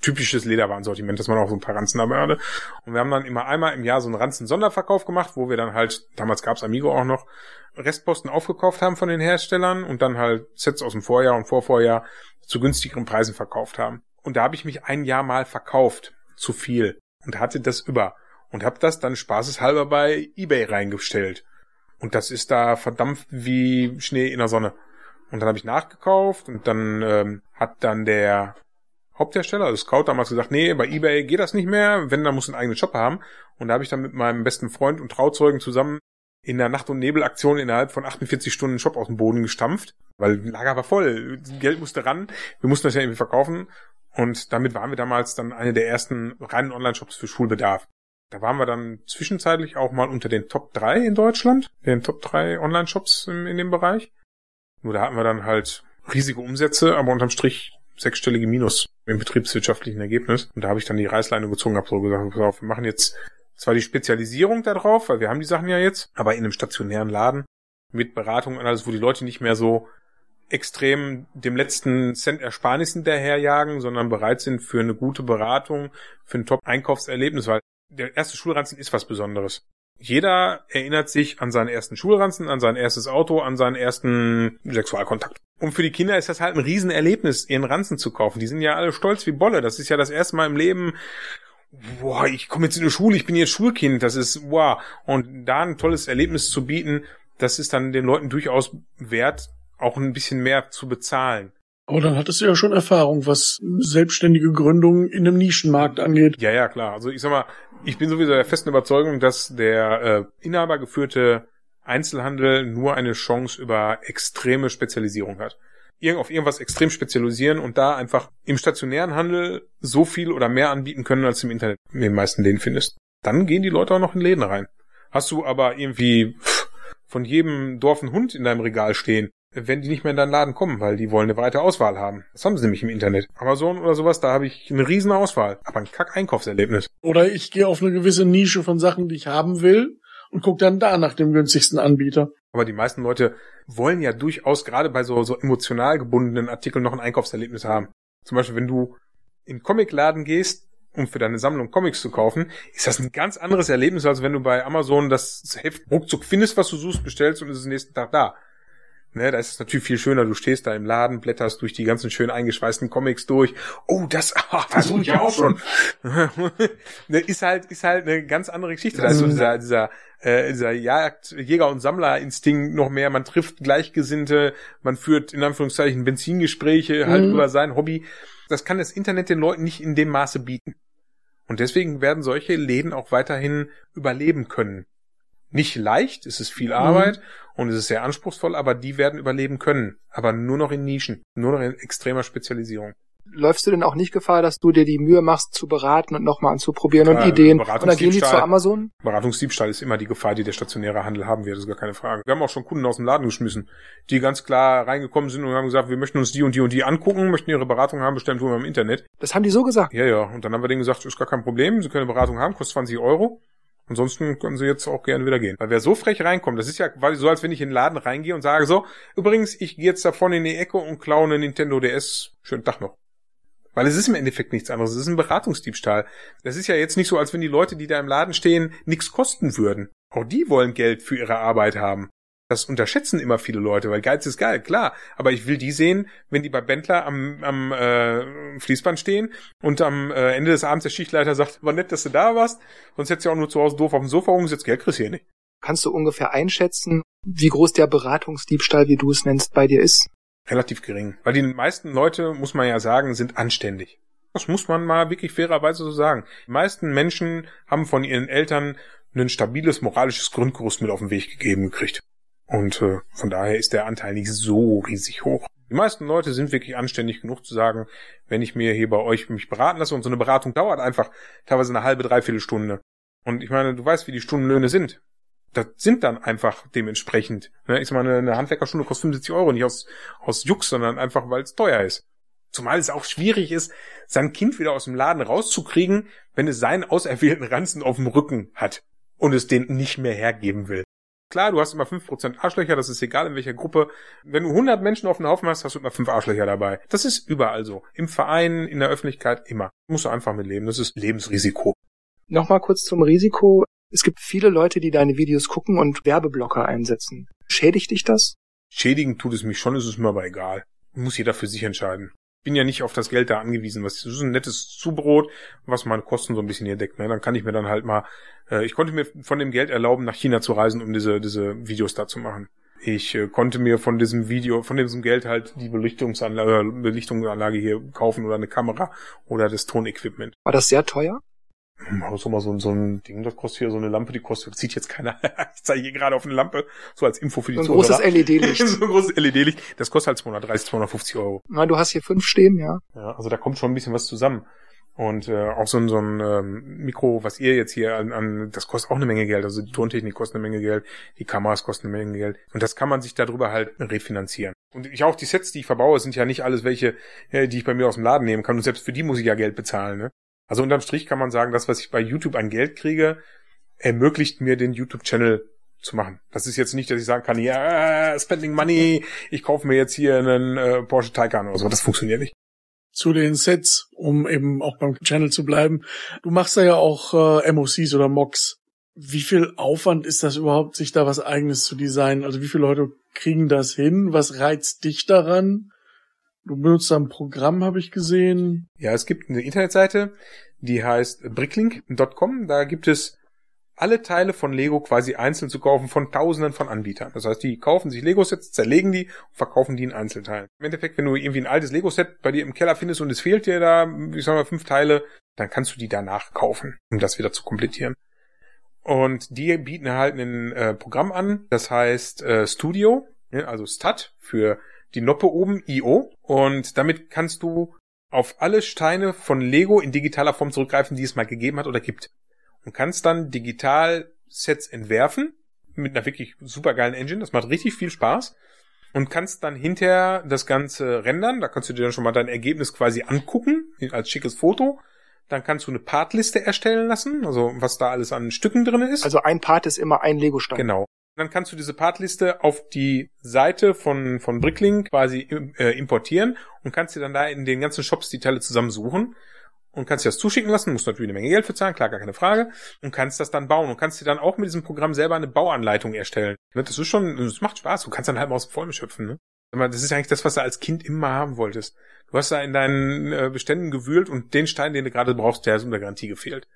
[SPEAKER 3] typisches Lederwarensortiment, dass man auch so ein paar Ranzen dabei hatte. Und wir haben dann immer einmal im Jahr so einen Ranzen-Sonderverkauf gemacht, wo wir dann halt, damals gab's Amigo auch noch, Restposten aufgekauft haben von den Herstellern und dann halt Sets aus dem Vorjahr und Vorvorjahr zu günstigeren Preisen verkauft haben. Und da habe ich mich ein Jahr mal verkauft, zu viel, und hatte das über. Und habe das dann spaßeshalber bei eBay reingestellt. Und das ist da verdampft wie Schnee in der Sonne. Und dann habe ich nachgekauft und dann ähm, hat dann der Haupthersteller, also Scout, damals gesagt, nee, bei eBay geht das nicht mehr, wenn, dann muss ein eigenen Shop haben. Und da habe ich dann mit meinem besten Freund und Trauzeugen zusammen in der Nacht- und Nebelaktion innerhalb von 48 Stunden einen Shop aus dem Boden gestampft, weil Lager war voll, Geld musste ran, wir mussten das ja irgendwie verkaufen. Und damit waren wir damals dann eine der ersten reinen Online-Shops für Schulbedarf. Da waren wir dann zwischenzeitlich auch mal unter den Top 3 in Deutschland, den Top 3 Online-Shops in, in dem Bereich. Nur da hatten wir dann halt riesige Umsätze, aber unterm Strich sechsstellige Minus im betriebswirtschaftlichen Ergebnis. Und da habe ich dann die Reißleine gezogen, habe so gesagt, pass auf, wir machen jetzt zwar die Spezialisierung da drauf, weil wir haben die Sachen ja jetzt, aber in einem stationären Laden mit Beratung und alles, wo die Leute nicht mehr so extrem dem letzten Cent Ersparnissen daherjagen, sondern bereit sind für eine gute Beratung, für ein Top-Einkaufserlebnis, weil der erste Schulranzen ist was Besonderes. Jeder erinnert sich an seinen ersten Schulranzen, an sein erstes Auto, an seinen ersten Sexualkontakt. Und für die Kinder ist das halt ein Riesenerlebnis, ihren Ranzen zu kaufen. Die sind ja alle stolz wie Bolle. Das ist ja das erste Mal im Leben, boah, ich komme jetzt in die Schule, ich bin jetzt Schulkind, das ist wow. Und da ein tolles Erlebnis zu bieten, das ist dann den Leuten durchaus wert, auch ein bisschen mehr zu bezahlen.
[SPEAKER 2] Aber dann hattest du ja schon Erfahrung, was selbstständige Gründung in einem Nischenmarkt angeht.
[SPEAKER 3] Ja, ja, klar. Also ich sag mal, ich bin sowieso der festen Überzeugung, dass der äh, inhabergeführte Einzelhandel nur eine Chance über extreme Spezialisierung hat. Irgend auf irgendwas extrem spezialisieren und da einfach im stationären Handel so viel oder mehr anbieten können, als im Internet in den meisten Läden findest. Dann gehen die Leute auch noch in Läden rein. Hast du aber irgendwie von jedem Dorf ein Hund in deinem Regal stehen, wenn die nicht mehr in deinen Laden kommen, weil die wollen eine breite Auswahl haben. Das haben sie nämlich im Internet. Amazon oder sowas, da habe ich eine riesen Auswahl, aber ein Kack-Einkaufserlebnis.
[SPEAKER 2] Oder ich gehe auf eine gewisse Nische von Sachen, die ich haben will und gucke dann da nach dem günstigsten Anbieter.
[SPEAKER 3] Aber die meisten Leute wollen ja durchaus gerade bei so, so emotional gebundenen Artikeln noch ein Einkaufserlebnis haben. Zum Beispiel, wenn du in Comicladen gehst, um für deine Sammlung Comics zu kaufen, ist das ein ganz anderes Erlebnis, als wenn du bei Amazon das Heft ruckzuck findest, was du suchst, bestellst und es ist nächsten Tag da. Ne, da ist es natürlich viel schöner. Du stehst da im Laden, blätterst durch die ganzen schön eingeschweißten Comics durch. Oh, das, ah, das suche ich ja auch schon. ne, ist halt, ist halt eine ganz andere Geschichte. Da ist so mhm. dieser, dieser, äh, dieser Jagd, Jäger- und Sammlerinstinkt noch mehr. Man trifft Gleichgesinnte, man führt in Anführungszeichen Benzingespräche halt mhm. über sein Hobby. Das kann das Internet den Leuten nicht in dem Maße bieten. Und deswegen werden solche Läden auch weiterhin überleben können. Nicht leicht, es ist viel Arbeit mhm. und es ist sehr anspruchsvoll, aber die werden überleben können. Aber nur noch in Nischen, nur noch in extremer Spezialisierung.
[SPEAKER 1] Läufst du denn auch nicht Gefahr, dass du dir die Mühe machst, zu beraten und nochmal anzuprobieren und Ideen? Und dann gehen die zu Amazon?
[SPEAKER 3] Beratungsdiebstahl ist immer die Gefahr, die der stationäre Handel haben wird, das ist gar keine Frage. Wir haben auch schon Kunden aus dem Laden geschmissen, die ganz klar reingekommen sind und haben gesagt, wir möchten uns die und die und die angucken, möchten ihre Beratung haben, bestellen tun wir im Internet.
[SPEAKER 1] Das haben die so gesagt?
[SPEAKER 3] Ja, ja. Und dann haben wir denen gesagt, ist gar kein Problem, sie können eine Beratung haben, kostet 20 Euro. Ansonsten können sie jetzt auch gerne wieder gehen. Weil wer so frech reinkommt, das ist ja quasi so, als wenn ich in den Laden reingehe und sage so, übrigens, ich gehe jetzt davon in die Ecke und klaue eine Nintendo DS. Schönen Tag noch. Weil es ist im Endeffekt nichts anderes. Es ist ein Beratungsdiebstahl. Das ist ja jetzt nicht so, als wenn die Leute, die da im Laden stehen, nichts kosten würden. Auch die wollen Geld für ihre Arbeit haben. Das unterschätzen immer viele Leute, weil Geiz ist geil, klar. Aber ich will die sehen, wenn die bei Bentler am, am äh, Fließband stehen und am äh, Ende des Abends der Schichtleiter sagt, war nett, dass du da warst, sonst hättest du ja auch nur zu Hause doof auf dem Sofa rumgesetzt, Geld kriegst hier nicht.
[SPEAKER 1] Kannst du ungefähr einschätzen, wie groß der Beratungsdiebstahl, wie du es nennst, bei dir ist?
[SPEAKER 3] Relativ gering. Weil die meisten Leute, muss man ja sagen, sind anständig. Das muss man mal wirklich fairerweise so sagen. Die meisten Menschen haben von ihren Eltern ein stabiles moralisches Grundgerüst mit auf den Weg gegeben gekriegt. Und äh, von daher ist der Anteil nicht so riesig hoch. Die meisten Leute sind wirklich anständig genug zu sagen, wenn ich mir hier bei euch mich beraten lasse und so eine Beratung dauert einfach teilweise eine halbe, dreiviertel Stunde. Und ich meine, du weißt, wie die Stundenlöhne sind. Das sind dann einfach dementsprechend. Ne? Ich meine, eine Handwerkerstunde kostet 75 Euro, nicht aus, aus Jux, sondern einfach, weil es teuer ist. Zumal es auch schwierig ist, sein Kind wieder aus dem Laden rauszukriegen, wenn es seinen auserwählten Ranzen auf dem Rücken hat und es den nicht mehr hergeben will. Klar, du hast immer 5% Arschlöcher, das ist egal in welcher Gruppe. Wenn du 100 Menschen auf dem Haufen hast, hast du immer 5 Arschlöcher dabei. Das ist überall so. Im Verein, in der Öffentlichkeit, immer. Musst du einfach mit leben. Das ist Lebensrisiko.
[SPEAKER 1] Nochmal kurz zum Risiko. Es gibt viele Leute, die deine Videos gucken und Werbeblocker einsetzen. Schädigt dich das?
[SPEAKER 3] Schädigen tut es mich schon, ist es mir aber egal. Muss jeder für sich entscheiden bin ja nicht auf das Geld da angewiesen. Was das ist ein nettes Zubrot, was meine Kosten so ein bisschen hier deckt. Ne? Dann kann ich mir dann halt mal, äh, ich konnte mir von dem Geld erlauben, nach China zu reisen, um diese diese Videos da zu machen. Ich äh, konnte mir von diesem Video, von diesem Geld halt die Belichtungsanlage, Belichtungsanlage hier kaufen oder eine Kamera oder das Tonequipment.
[SPEAKER 1] War das sehr teuer?
[SPEAKER 3] So mal so, so ein Ding, das kostet hier so eine Lampe, die kostet, sieht jetzt keiner. ich zeige hier gerade auf eine Lampe, so als Info für die
[SPEAKER 1] so ein Zuhörer. großes LED-Licht.
[SPEAKER 3] so ein großes LED-Licht. Das kostet halt 230, 250 Euro.
[SPEAKER 1] Na, du hast hier fünf stehen, ja.
[SPEAKER 3] Ja, also da kommt schon ein bisschen was zusammen. Und äh, auch so ein, so ein ähm, Mikro, was ihr jetzt hier an, an, das kostet auch eine Menge Geld. Also die Tontechnik kostet eine Menge Geld, die Kameras kosten eine Menge Geld. Und das kann man sich darüber halt refinanzieren. Und ich auch die Sets, die ich verbaue, sind ja nicht alles welche, äh, die ich bei mir aus dem Laden nehmen kann. Und selbst für die muss ich ja Geld bezahlen. Ne? Also unterm Strich kann man sagen, das, was ich bei YouTube an Geld kriege, ermöglicht mir den YouTube-Channel zu machen. Das ist jetzt nicht, dass ich sagen kann, ja, spending money, ich kaufe mir jetzt hier einen äh, Porsche Taycan oder so. Das funktioniert nicht
[SPEAKER 2] zu den Sets, um eben auch beim Channel zu bleiben. Du machst da ja auch äh, MOCs oder Mocks. Wie viel Aufwand ist das überhaupt, sich da was eigenes zu designen? Also wie viele Leute kriegen das hin? Was reizt dich daran? Du benutzt ein Programm, habe ich gesehen.
[SPEAKER 3] Ja, es gibt eine Internetseite, die heißt bricklink.com. Da gibt es alle Teile von Lego quasi einzeln zu kaufen von tausenden von Anbietern. Das heißt, die kaufen sich Lego-Sets, zerlegen die und verkaufen die in Einzelteilen. Im Endeffekt, wenn du irgendwie ein altes Lego-Set bei dir im Keller findest und es fehlt dir da, ich sag mal, fünf Teile, dann kannst du die danach kaufen, um das wieder zu komplettieren. Und die bieten halt ein äh, Programm an, das heißt äh, Studio, ja, also Stat für die Noppe oben, IO. Und damit kannst du auf alle Steine von Lego in digitaler Form zurückgreifen, die es mal gegeben hat oder gibt und kannst dann digital Sets entwerfen mit einer wirklich supergeilen Engine. Das macht richtig viel Spaß und kannst dann hinterher das Ganze rendern. Da kannst du dir dann schon mal dein Ergebnis quasi angucken als schickes Foto. Dann kannst du eine Partliste erstellen lassen, also was da alles an Stücken drin ist.
[SPEAKER 1] Also ein Part ist immer ein Lego-Stein.
[SPEAKER 3] Genau. Dann kannst du diese Partliste auf die Seite von, von Bricklink quasi äh, importieren und kannst dir dann da in den ganzen Shops die Teile zusammensuchen und kannst dir das zuschicken lassen, musst natürlich eine Menge Geld bezahlen, klar, gar keine Frage, und kannst das dann bauen und kannst dir dann auch mit diesem Programm selber eine Bauanleitung erstellen. Das ist schon, das macht Spaß, du kannst dann halt mal aus dem Vollen schöpfen, ne? Das ist eigentlich das, was du als Kind immer haben wolltest. Du hast da in deinen äh, Beständen gewühlt und den Stein, den du gerade brauchst, der ist unter Garantie gefehlt.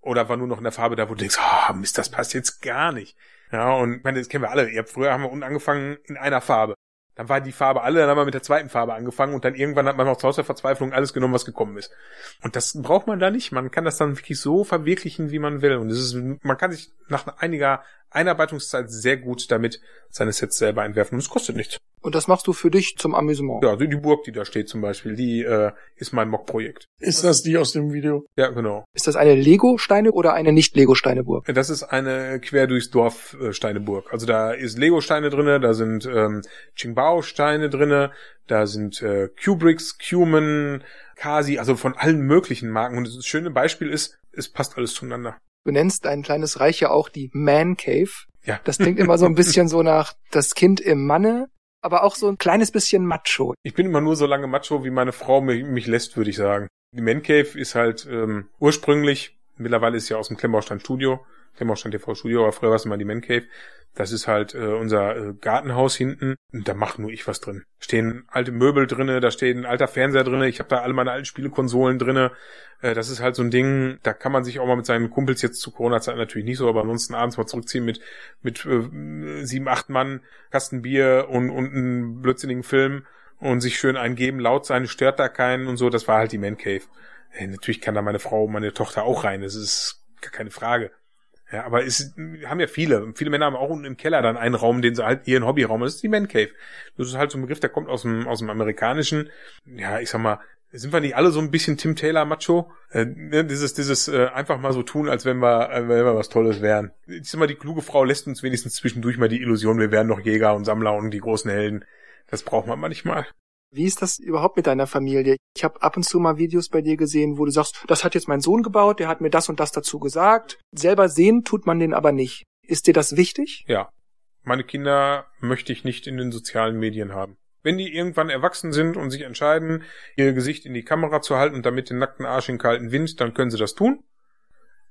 [SPEAKER 3] Oder war nur noch in der Farbe da, wo du denkst, ah, oh, Mist, das passt jetzt gar nicht. Ja, und ich meine, das kennen wir alle. Ihr habt früher haben wir unten angefangen in einer Farbe. Dann war die Farbe alle, dann haben wir mit der zweiten Farbe angefangen und dann irgendwann hat man noch aus der Verzweiflung alles genommen, was gekommen ist. Und das braucht man da nicht. Man kann das dann wirklich so verwirklichen, wie man will. Und es ist, man kann sich nach einiger Einarbeitungszeit sehr gut damit seine Sets selber entwerfen. Und es kostet nichts.
[SPEAKER 1] Und das machst du für dich zum Amüsement?
[SPEAKER 3] Ja, die Burg, die da steht zum Beispiel, die äh, ist mein Mock-Projekt.
[SPEAKER 2] Ist das die aus dem Video?
[SPEAKER 3] Ja, genau.
[SPEAKER 1] Ist das eine Lego-Steine oder eine Nicht-Lego-Steineburg?
[SPEAKER 3] Das ist eine quer durchs Dorf äh, Steineburg. Also da ist Lego-Steine drinne, da sind ähm, Qingbao-Steine drinne, da sind äh, Kubricks, Cuman, Kasi, also von allen möglichen Marken. Und das schöne Beispiel ist, es passt alles zueinander.
[SPEAKER 1] Du nennst dein kleines Reich ja auch die Man Cave. Ja. Das klingt immer so ein bisschen so nach das Kind im Manne, aber auch so ein kleines bisschen Macho.
[SPEAKER 3] Ich bin immer nur so lange Macho, wie meine Frau mich, mich lässt, würde ich sagen. Die Man Cave ist halt ähm, ursprünglich, mittlerweile ist ja aus dem Klemmbaustein Studio, Klemmbaustein TV Studio, aber früher war es immer die Man Cave. Das ist halt äh, unser äh, Gartenhaus hinten. Und da macht nur ich was drin. Stehen alte Möbel drinne, da steht ein alter Fernseher drinne. Ich habe da alle meine alten Spielekonsolen drinne. Äh, das ist halt so ein Ding, da kann man sich auch mal mit seinen Kumpels jetzt zu Corona-Zeit natürlich nicht so, aber ansonsten abends mal zurückziehen mit mit äh, sieben, acht Mann, Kasten Bier und, und einen blödsinnigen Film und sich schön eingeben, laut sein, stört da keinen und so. Das war halt die Man Cave. Äh, natürlich kann da meine Frau meine Tochter auch rein. Das ist gar keine Frage. Ja, aber es haben ja viele. Viele Männer haben auch unten im Keller dann einen Raum, den sie halt ihren Hobbyraum. Das ist die Man Cave. Das ist halt so ein Begriff, der kommt aus dem, aus dem amerikanischen. Ja, ich sag mal, sind wir nicht alle so ein bisschen Tim Taylor Macho? Äh, ne, dieses, dieses äh, einfach mal so tun, als wenn wir, äh, wenn wir was Tolles wären. Ich sag mal, die kluge Frau lässt uns wenigstens zwischendurch mal die Illusion, wir wären noch Jäger und Sammler und die großen Helden. Das braucht man manchmal.
[SPEAKER 1] Wie ist das überhaupt mit deiner Familie? Ich habe ab und zu mal Videos bei dir gesehen, wo du sagst, das hat jetzt mein Sohn gebaut, der hat mir das und das dazu gesagt. Selber sehen tut man den aber nicht. Ist dir das wichtig?
[SPEAKER 3] Ja. Meine Kinder möchte ich nicht in den sozialen Medien haben. Wenn die irgendwann erwachsen sind und sich entscheiden, ihr Gesicht in die Kamera zu halten und damit den nackten Arsch in kalten Wind, dann können sie das tun.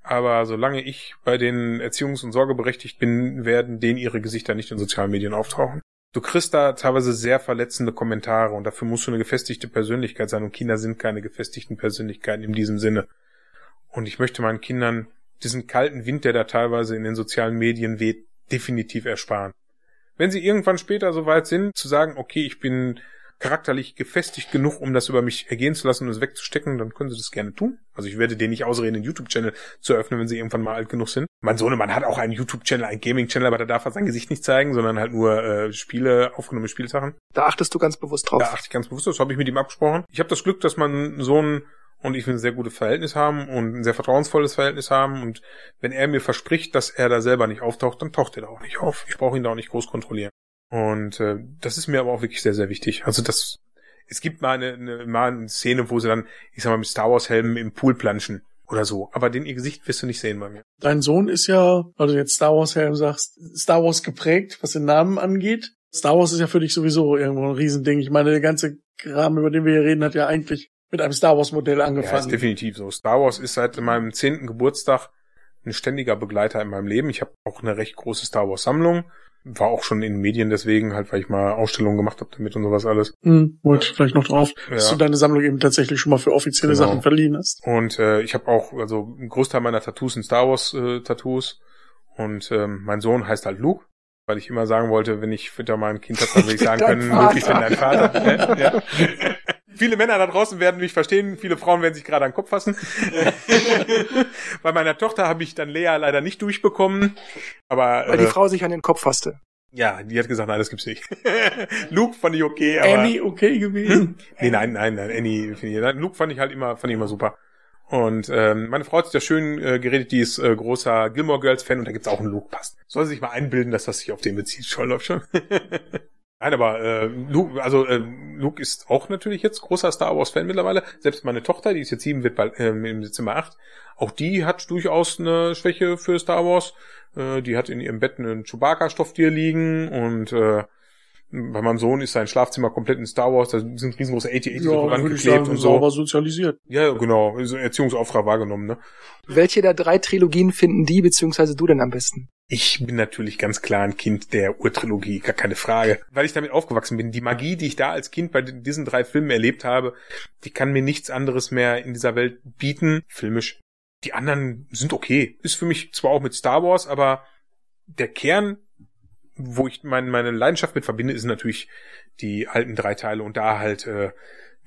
[SPEAKER 3] Aber solange ich bei den Erziehungs- und Sorgeberechtigt bin, werden denen ihre Gesichter nicht in sozialen Medien auftauchen. Du kriegst da teilweise sehr verletzende Kommentare und dafür musst du eine gefestigte Persönlichkeit sein und Kinder sind keine gefestigten Persönlichkeiten in diesem Sinne. Und ich möchte meinen Kindern diesen kalten Wind, der da teilweise in den sozialen Medien weht, definitiv ersparen. Wenn sie irgendwann später soweit sind, zu sagen, okay, ich bin charakterlich gefestigt genug, um das über mich ergehen zu lassen und es wegzustecken, dann können sie das gerne tun. Also ich werde denen nicht ausreden, einen YouTube-Channel zu eröffnen, wenn sie irgendwann mal alt genug sind. Mein Sohnemann hat auch einen YouTube-Channel, einen Gaming-Channel, aber da darf er sein Gesicht nicht zeigen, sondern halt nur äh, Spiele, aufgenommene Spielsachen.
[SPEAKER 1] Da achtest du ganz bewusst drauf.
[SPEAKER 3] Da achte ich ganz bewusst, das habe ich mit ihm abgesprochen. Ich habe das Glück, dass mein Sohn und ich ein sehr gutes Verhältnis haben und ein sehr vertrauensvolles Verhältnis haben und wenn er mir verspricht, dass er da selber nicht auftaucht, dann taucht er da auch nicht auf. Ich brauche ihn da auch nicht groß kontrollieren. Und äh, das ist mir aber auch wirklich sehr, sehr wichtig. Also das, es gibt mal eine, eine, mal eine Szene, wo sie dann, ich sag mal, mit Star Wars Helmen im Pool planschen oder so. Aber den ihr Gesicht wirst du nicht sehen bei mir.
[SPEAKER 2] Dein Sohn ist ja, weil du jetzt Star Wars Helm sagst, Star Wars geprägt, was den Namen angeht. Star Wars ist ja für dich sowieso irgendwo ein Riesending. Ich meine, der ganze Kram, über den wir hier reden, hat ja eigentlich mit einem Star Wars Modell angefangen. Ja,
[SPEAKER 3] ist definitiv so. Star Wars ist seit meinem zehnten Geburtstag ein ständiger Begleiter in meinem Leben. Ich habe auch eine recht große Star Wars Sammlung. War auch schon in den Medien deswegen, halt, weil ich mal Ausstellungen gemacht habe damit und sowas alles.
[SPEAKER 2] Hm, wollte ich vielleicht noch drauf, ja. dass du deine Sammlung eben tatsächlich schon mal für offizielle genau. Sachen verliehen hast.
[SPEAKER 3] Und äh, ich habe auch, also ein Großteil meiner Tattoos sind Star Wars äh, Tattoos. Und ähm, mein Sohn heißt halt Luke weil ich immer sagen wollte, wenn ich wieder mal ein Kind habe, dann will ich sagen können, Luke, ich bin dein Vater. ja. Viele Männer da draußen werden mich verstehen, viele Frauen werden sich gerade an den Kopf fassen. Bei meiner Tochter habe ich dann Lea leider nicht durchbekommen, aber
[SPEAKER 1] weil die äh, Frau sich an den Kopf fasste.
[SPEAKER 3] Ja, die hat gesagt, nein, das gibt's nicht. Luke fand ich okay,
[SPEAKER 2] aber Annie okay gewesen?
[SPEAKER 3] nee, nein, nein, nein, Annie finde ich. Luke fand ich halt immer, fand ich immer super. Und ähm, meine Frau hat sich da schön äh, geredet, die ist äh, großer Gilmore Girls Fan und da gibt's auch einen Luke passt. Soll sie sich mal einbilden, dass das sich auf den bezieht, schon läuft schon. Nein, aber äh, Luke, also äh, Luke ist auch natürlich jetzt großer Star Wars Fan mittlerweile. Selbst meine Tochter, die ist jetzt sieben, wird bald äh, im Dezember acht. Auch die hat durchaus eine Schwäche für Star Wars. Äh, die hat in ihrem Bett einen Chewbacca-Stofftier liegen und äh, bei meinem Sohn ist sein Schlafzimmer komplett in Star Wars, da sind riesengroße 80
[SPEAKER 2] ja, so rangeklebt und so. Sauber sozialisiert.
[SPEAKER 3] Ja, genau, so Erziehungsauftrag wahrgenommen, ne?
[SPEAKER 1] Welche der drei Trilogien finden die beziehungsweise du denn am besten?
[SPEAKER 3] Ich bin natürlich ganz klar ein Kind der Urtrilogie, gar keine Frage. Weil ich damit aufgewachsen bin. Die Magie, die ich da als Kind bei diesen drei Filmen erlebt habe, die kann mir nichts anderes mehr in dieser Welt bieten, filmisch. Die anderen sind okay. Ist für mich zwar auch mit Star Wars, aber der Kern wo ich mein, meine Leidenschaft mit verbinde, ist natürlich die alten drei Teile und da halt äh,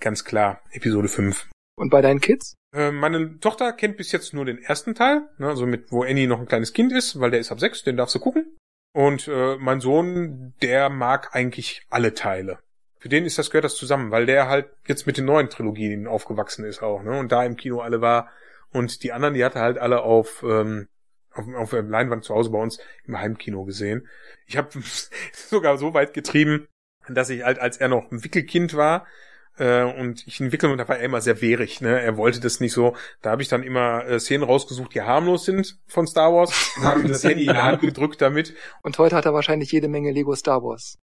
[SPEAKER 3] ganz klar Episode 5.
[SPEAKER 1] Und bei deinen Kids?
[SPEAKER 3] Äh, meine Tochter kennt bis jetzt nur den ersten Teil, ne, also mit wo Annie noch ein kleines Kind ist, weil der ist ab sechs, den darfst du gucken. Und äh, mein Sohn, der mag eigentlich alle Teile. Für den ist das gehört das zusammen, weil der halt jetzt mit den neuen Trilogien aufgewachsen ist auch, ne? Und da im Kino alle war. Und die anderen, die hatte halt alle auf ähm, auf, auf der Leinwand zu Hause bei uns im Heimkino gesehen. Ich habe sogar so weit getrieben, dass ich halt, als er noch ein Wickelkind war, äh, und ich entwickle und da war er immer sehr wehrig, ne? Er wollte das nicht so. Da habe ich dann immer äh, Szenen rausgesucht, die harmlos sind von Star Wars und habe ihm das Handy in die Hand gedrückt damit.
[SPEAKER 1] Und heute hat er wahrscheinlich jede Menge Lego Star Wars.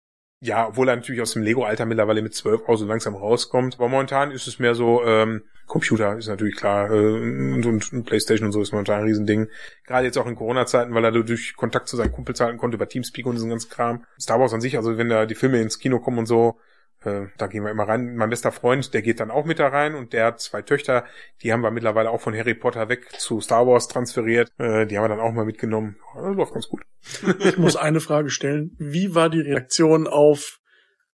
[SPEAKER 3] Ja, obwohl er natürlich aus dem Lego-Alter mittlerweile mit zwölf auch so langsam rauskommt. Aber momentan ist es mehr so, ähm, Computer ist natürlich klar äh, und, und, und Playstation und so ist momentan ein Riesending. Gerade jetzt auch in Corona-Zeiten, weil er durch Kontakt zu seinen Kumpels halten konnte über Teamspeak und diesen ganzen Kram. Star Wars an sich, also wenn da die Filme ins Kino kommen und so, äh, da gehen wir immer rein. Mein bester Freund, der geht dann auch mit da rein und der hat zwei Töchter, die haben wir mittlerweile auch von Harry Potter weg zu Star Wars transferiert. Äh, die haben wir dann auch mal mitgenommen. Das läuft ganz gut.
[SPEAKER 2] Ich muss eine Frage stellen. Wie war die Reaktion auf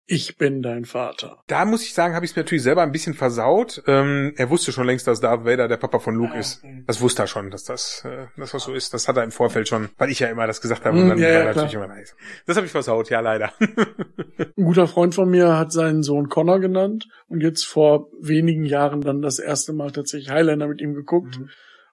[SPEAKER 2] ich bin dein Vater.
[SPEAKER 3] Da muss ich sagen, habe ich es mir natürlich selber ein bisschen versaut. Ähm, er wusste schon längst, dass Darth Vader der Papa von Luke ja, ist. Das wusste er schon, dass das, äh, das was so ist. Das hat er im Vorfeld schon, weil ich ja immer das gesagt habe. Und mm, dann
[SPEAKER 2] ja, ja, natürlich immer
[SPEAKER 3] nice. Das habe ich versaut, ja leider.
[SPEAKER 2] Ein guter Freund von mir hat seinen Sohn Connor genannt und jetzt vor wenigen Jahren dann das erste Mal tatsächlich Highlander mit ihm geguckt. Mhm.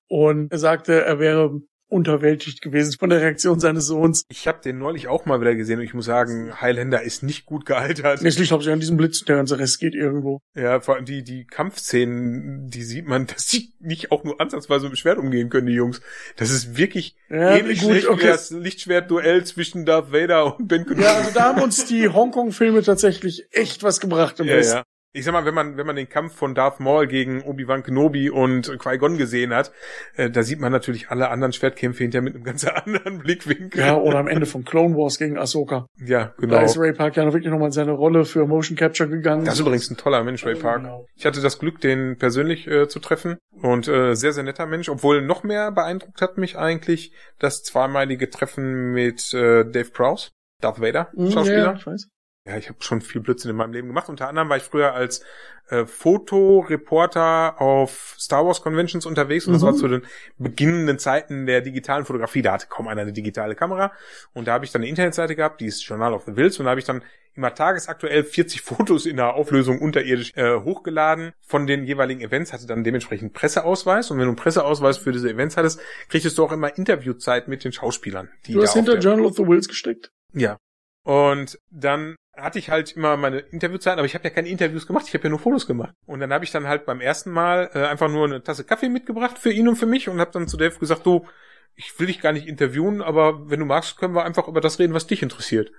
[SPEAKER 2] Und er sagte, er wäre unterwältigt gewesen von der Reaktion seines Sohns.
[SPEAKER 3] Ich habe den neulich auch mal wieder gesehen und ich muss sagen, Highlander ist nicht gut gealtert.
[SPEAKER 2] Es liegt hauptsächlich an diesem Blitz, der ganze Rest geht irgendwo.
[SPEAKER 3] Ja, vor allem die, die Kampfszenen, die sieht man, dass die nicht auch nur ansatzweise mit dem Schwert umgehen können, die Jungs. Das ist wirklich ja, ähnlich gut, schlecht okay. wie das Lichtschwert-Duell zwischen Darth Vader und Ben
[SPEAKER 2] Kenobi. Ja, also da haben uns die Hongkong-Filme tatsächlich echt was gebracht
[SPEAKER 3] im ja, Ja ich sag mal, wenn man, wenn man den Kampf von Darth Maul gegen Obi-Wan Kenobi und Qui-Gon gesehen hat, äh, da sieht man natürlich alle anderen Schwertkämpfe hinterher mit einem ganz anderen Blickwinkel.
[SPEAKER 2] Ja, oder am Ende von Clone Wars gegen Ahsoka.
[SPEAKER 3] Ja, genau.
[SPEAKER 2] Da ist Ray Park ja noch wirklich nochmal in seine Rolle für Motion Capture gegangen.
[SPEAKER 3] Das ist übrigens ein toller Mensch, Ray Park. Genau. Ich hatte das Glück, den persönlich äh, zu treffen und äh, sehr, sehr netter Mensch, obwohl noch mehr beeindruckt hat mich eigentlich das zweimalige Treffen mit äh, Dave Prowse. Darth Vader,
[SPEAKER 2] Schauspieler. Ja, ich weiß
[SPEAKER 3] ja, ich habe schon viel Blödsinn in meinem Leben gemacht. Unter anderem war ich früher als äh, Fotoreporter auf Star Wars Conventions unterwegs und das war mhm. zu den beginnenden Zeiten der digitalen Fotografie. Da hatte kaum einer eine digitale Kamera und da habe ich dann eine Internetseite gehabt, die ist Journal of the Wills und da habe ich dann immer tagesaktuell 40 Fotos in der Auflösung unterirdisch äh, hochgeladen von den jeweiligen Events, hatte dann dementsprechend Presseausweis und wenn du einen Presseausweis für diese Events hattest, kriegtest du auch immer Interviewzeit mit den Schauspielern.
[SPEAKER 2] Die du hast hinter Journal of the Wills gesteckt?
[SPEAKER 3] Ja. Und dann hatte ich halt immer meine Interviewzeit, aber ich habe ja keine Interviews gemacht, ich habe ja nur Fotos gemacht. Und dann habe ich dann halt beim ersten Mal äh, einfach nur eine Tasse Kaffee mitgebracht für ihn und für mich und habe dann zu Dave gesagt, du, ich will dich gar nicht interviewen, aber wenn du magst, können wir einfach über das reden, was dich interessiert.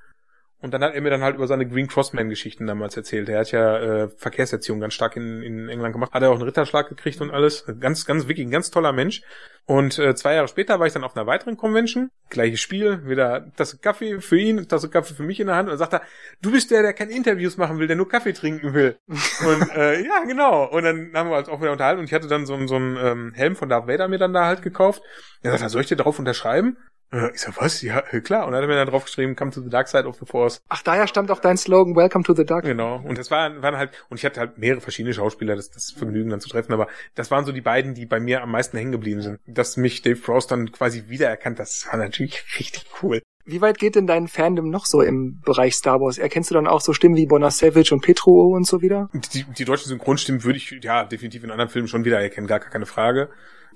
[SPEAKER 3] Und dann hat er mir dann halt über seine Green Crossman-Geschichten damals erzählt. Er hat ja äh, Verkehrserziehung ganz stark in, in England gemacht. Hat er auch einen Ritterschlag gekriegt und alles. Ganz, ganz, wirklich ein ganz toller Mensch. Und äh, zwei Jahre später war ich dann auf einer weiteren Convention. Gleiches Spiel, wieder Tasse Kaffee für ihn, Tasse Kaffee für mich in der Hand. Und dann sagt er, du bist der, der keine Interviews machen will, der nur Kaffee trinken will. und äh, ja, genau. Und dann haben wir uns auch wieder unterhalten. Und ich hatte dann so, so einen ähm, Helm von Darth Vader mir dann da halt gekauft. Er sagt, soll ich dir darauf unterschreiben? Äh, ich sag, was? Ja, klar. Und dann hat er mir dann drauf geschrieben, come to the dark side of the force.
[SPEAKER 1] Ach, daher stammt auch dein Slogan, welcome to the dark.
[SPEAKER 3] Genau. Und das waren, waren halt, und ich hatte halt mehrere verschiedene Schauspieler, das, das Vergnügen dann zu treffen, aber das waren so die beiden, die bei mir am meisten hängen geblieben sind. Dass mich Dave Frost dann quasi wiedererkannt, das war natürlich richtig cool.
[SPEAKER 1] Wie weit geht denn dein Fandom noch so im Bereich Star Wars? Erkennst du dann auch so Stimmen wie Bonner Savage und Petro und so wieder?
[SPEAKER 3] Die, die deutschen Synchronstimmen würde ich ja definitiv in anderen Filmen schon wieder erkennen, gar keine Frage.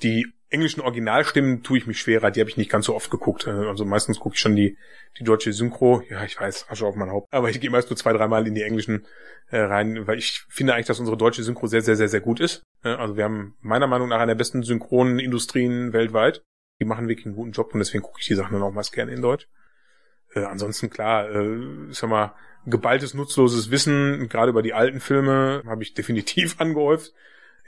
[SPEAKER 3] Die englischen Originalstimmen tue ich mich schwerer, die habe ich nicht ganz so oft geguckt. Äh, also meistens gucke ich schon die, die deutsche Synchro. Ja, ich weiß, Asche auf mein Haupt. Aber ich gehe meist nur zwei, dreimal in die englischen äh, rein, weil ich finde eigentlich, dass unsere deutsche Synchro sehr, sehr, sehr, sehr gut ist. Also wir haben meiner Meinung nach eine der besten synchronen Industrien weltweit. Die machen wirklich einen guten Job und deswegen gucke ich die Sachen dann auch meist gerne in Deutsch. Äh, ansonsten klar, äh, ich sag mal, geballtes, nutzloses Wissen, gerade über die alten Filme, habe ich definitiv angehäuft.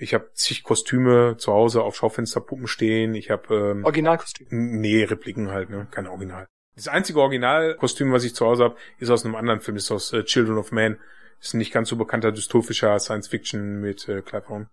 [SPEAKER 3] Ich habe zig Kostüme zu Hause auf Schaufensterpuppen stehen. Ich habe ähm,
[SPEAKER 1] Originalkostüm.
[SPEAKER 3] Nee, Repliken halt, ne, keine Original. Das einzige Originalkostüm, was ich zu Hause habe, ist aus einem anderen Film, ist aus äh, Children of Man. Ist ein nicht ganz so bekannter dystopischer Science Fiction mit äh, Clive Owen.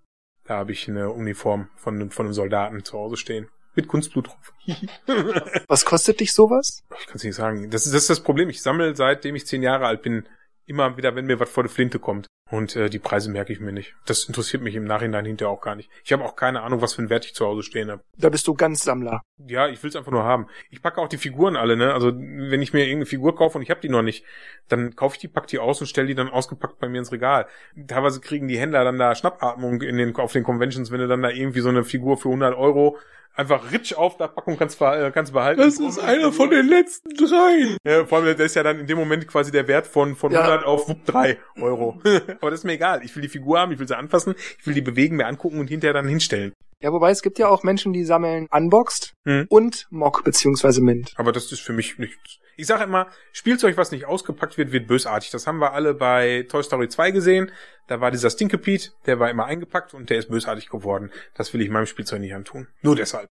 [SPEAKER 3] Da habe ich eine Uniform von, von einem Soldaten zu Hause stehen. Mit Kunstblut drauf.
[SPEAKER 1] was kostet dich sowas?
[SPEAKER 3] Ich kann es nicht sagen. Das ist, das ist das Problem. Ich sammle, seitdem ich zehn Jahre alt bin, immer wieder, wenn mir was vor der Flinte kommt. Und äh, die Preise merke ich mir nicht. Das interessiert mich im Nachhinein hinterher auch gar nicht. Ich habe auch keine Ahnung, was für einen Wert ich zu Hause stehen habe.
[SPEAKER 1] Da bist du ganz Sammler.
[SPEAKER 3] Ja, ich will es einfach nur haben. Ich packe auch die Figuren alle, ne? Also wenn ich mir irgendeine Figur kaufe und ich habe die noch nicht, dann kaufe ich die, pack die aus und stelle die dann ausgepackt bei mir ins Regal. Teilweise kriegen die Händler dann da Schnappatmung in den, auf den Conventions, wenn du dann da irgendwie so eine Figur für 100 Euro einfach ritsch auf der Packung kannst, äh, kannst behalten.
[SPEAKER 2] Das ist einer von den letzten drei.
[SPEAKER 3] Ja, vor allem, der ist ja dann in dem Moment quasi der Wert von, von ja. 100 auf 3 Euro. Aber das ist mir egal. Ich will die Figur haben, ich will sie anfassen, ich will die bewegen, mir angucken und hinterher dann hinstellen.
[SPEAKER 1] Ja, wobei es gibt ja auch Menschen, die sammeln Unboxed hm. und Mock beziehungsweise Mint.
[SPEAKER 3] Aber das ist für mich nichts. Ich sage immer, Spielzeug, was nicht ausgepackt wird, wird bösartig. Das haben wir alle bei Toy Story 2 gesehen. Da war dieser Stinkepete, der war immer eingepackt und der ist bösartig geworden. Das will ich meinem Spielzeug nicht antun. Nur deshalb.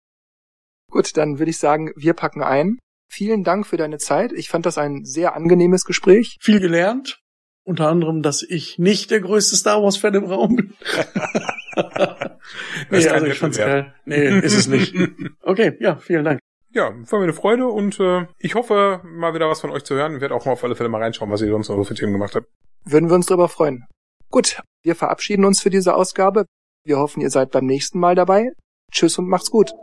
[SPEAKER 1] Gut, dann würde ich sagen, wir packen ein. Vielen Dank für deine Zeit. Ich fand das ein sehr angenehmes Gespräch.
[SPEAKER 2] Viel gelernt. Unter anderem, dass ich nicht der größte Star Wars Fan im Raum bin. nee, also ich fand's geil. Nee, ist es nicht. Okay, ja, vielen Dank.
[SPEAKER 3] Ja, war mir eine Freude und äh, ich hoffe, mal wieder was von euch zu hören. Ich werde auch mal auf alle Fälle mal reinschauen, was ihr sonst noch für Themen gemacht habt.
[SPEAKER 1] Würden wir uns darüber freuen. Gut, wir verabschieden uns für diese Ausgabe. Wir hoffen, ihr seid beim nächsten Mal dabei. Tschüss und macht's gut.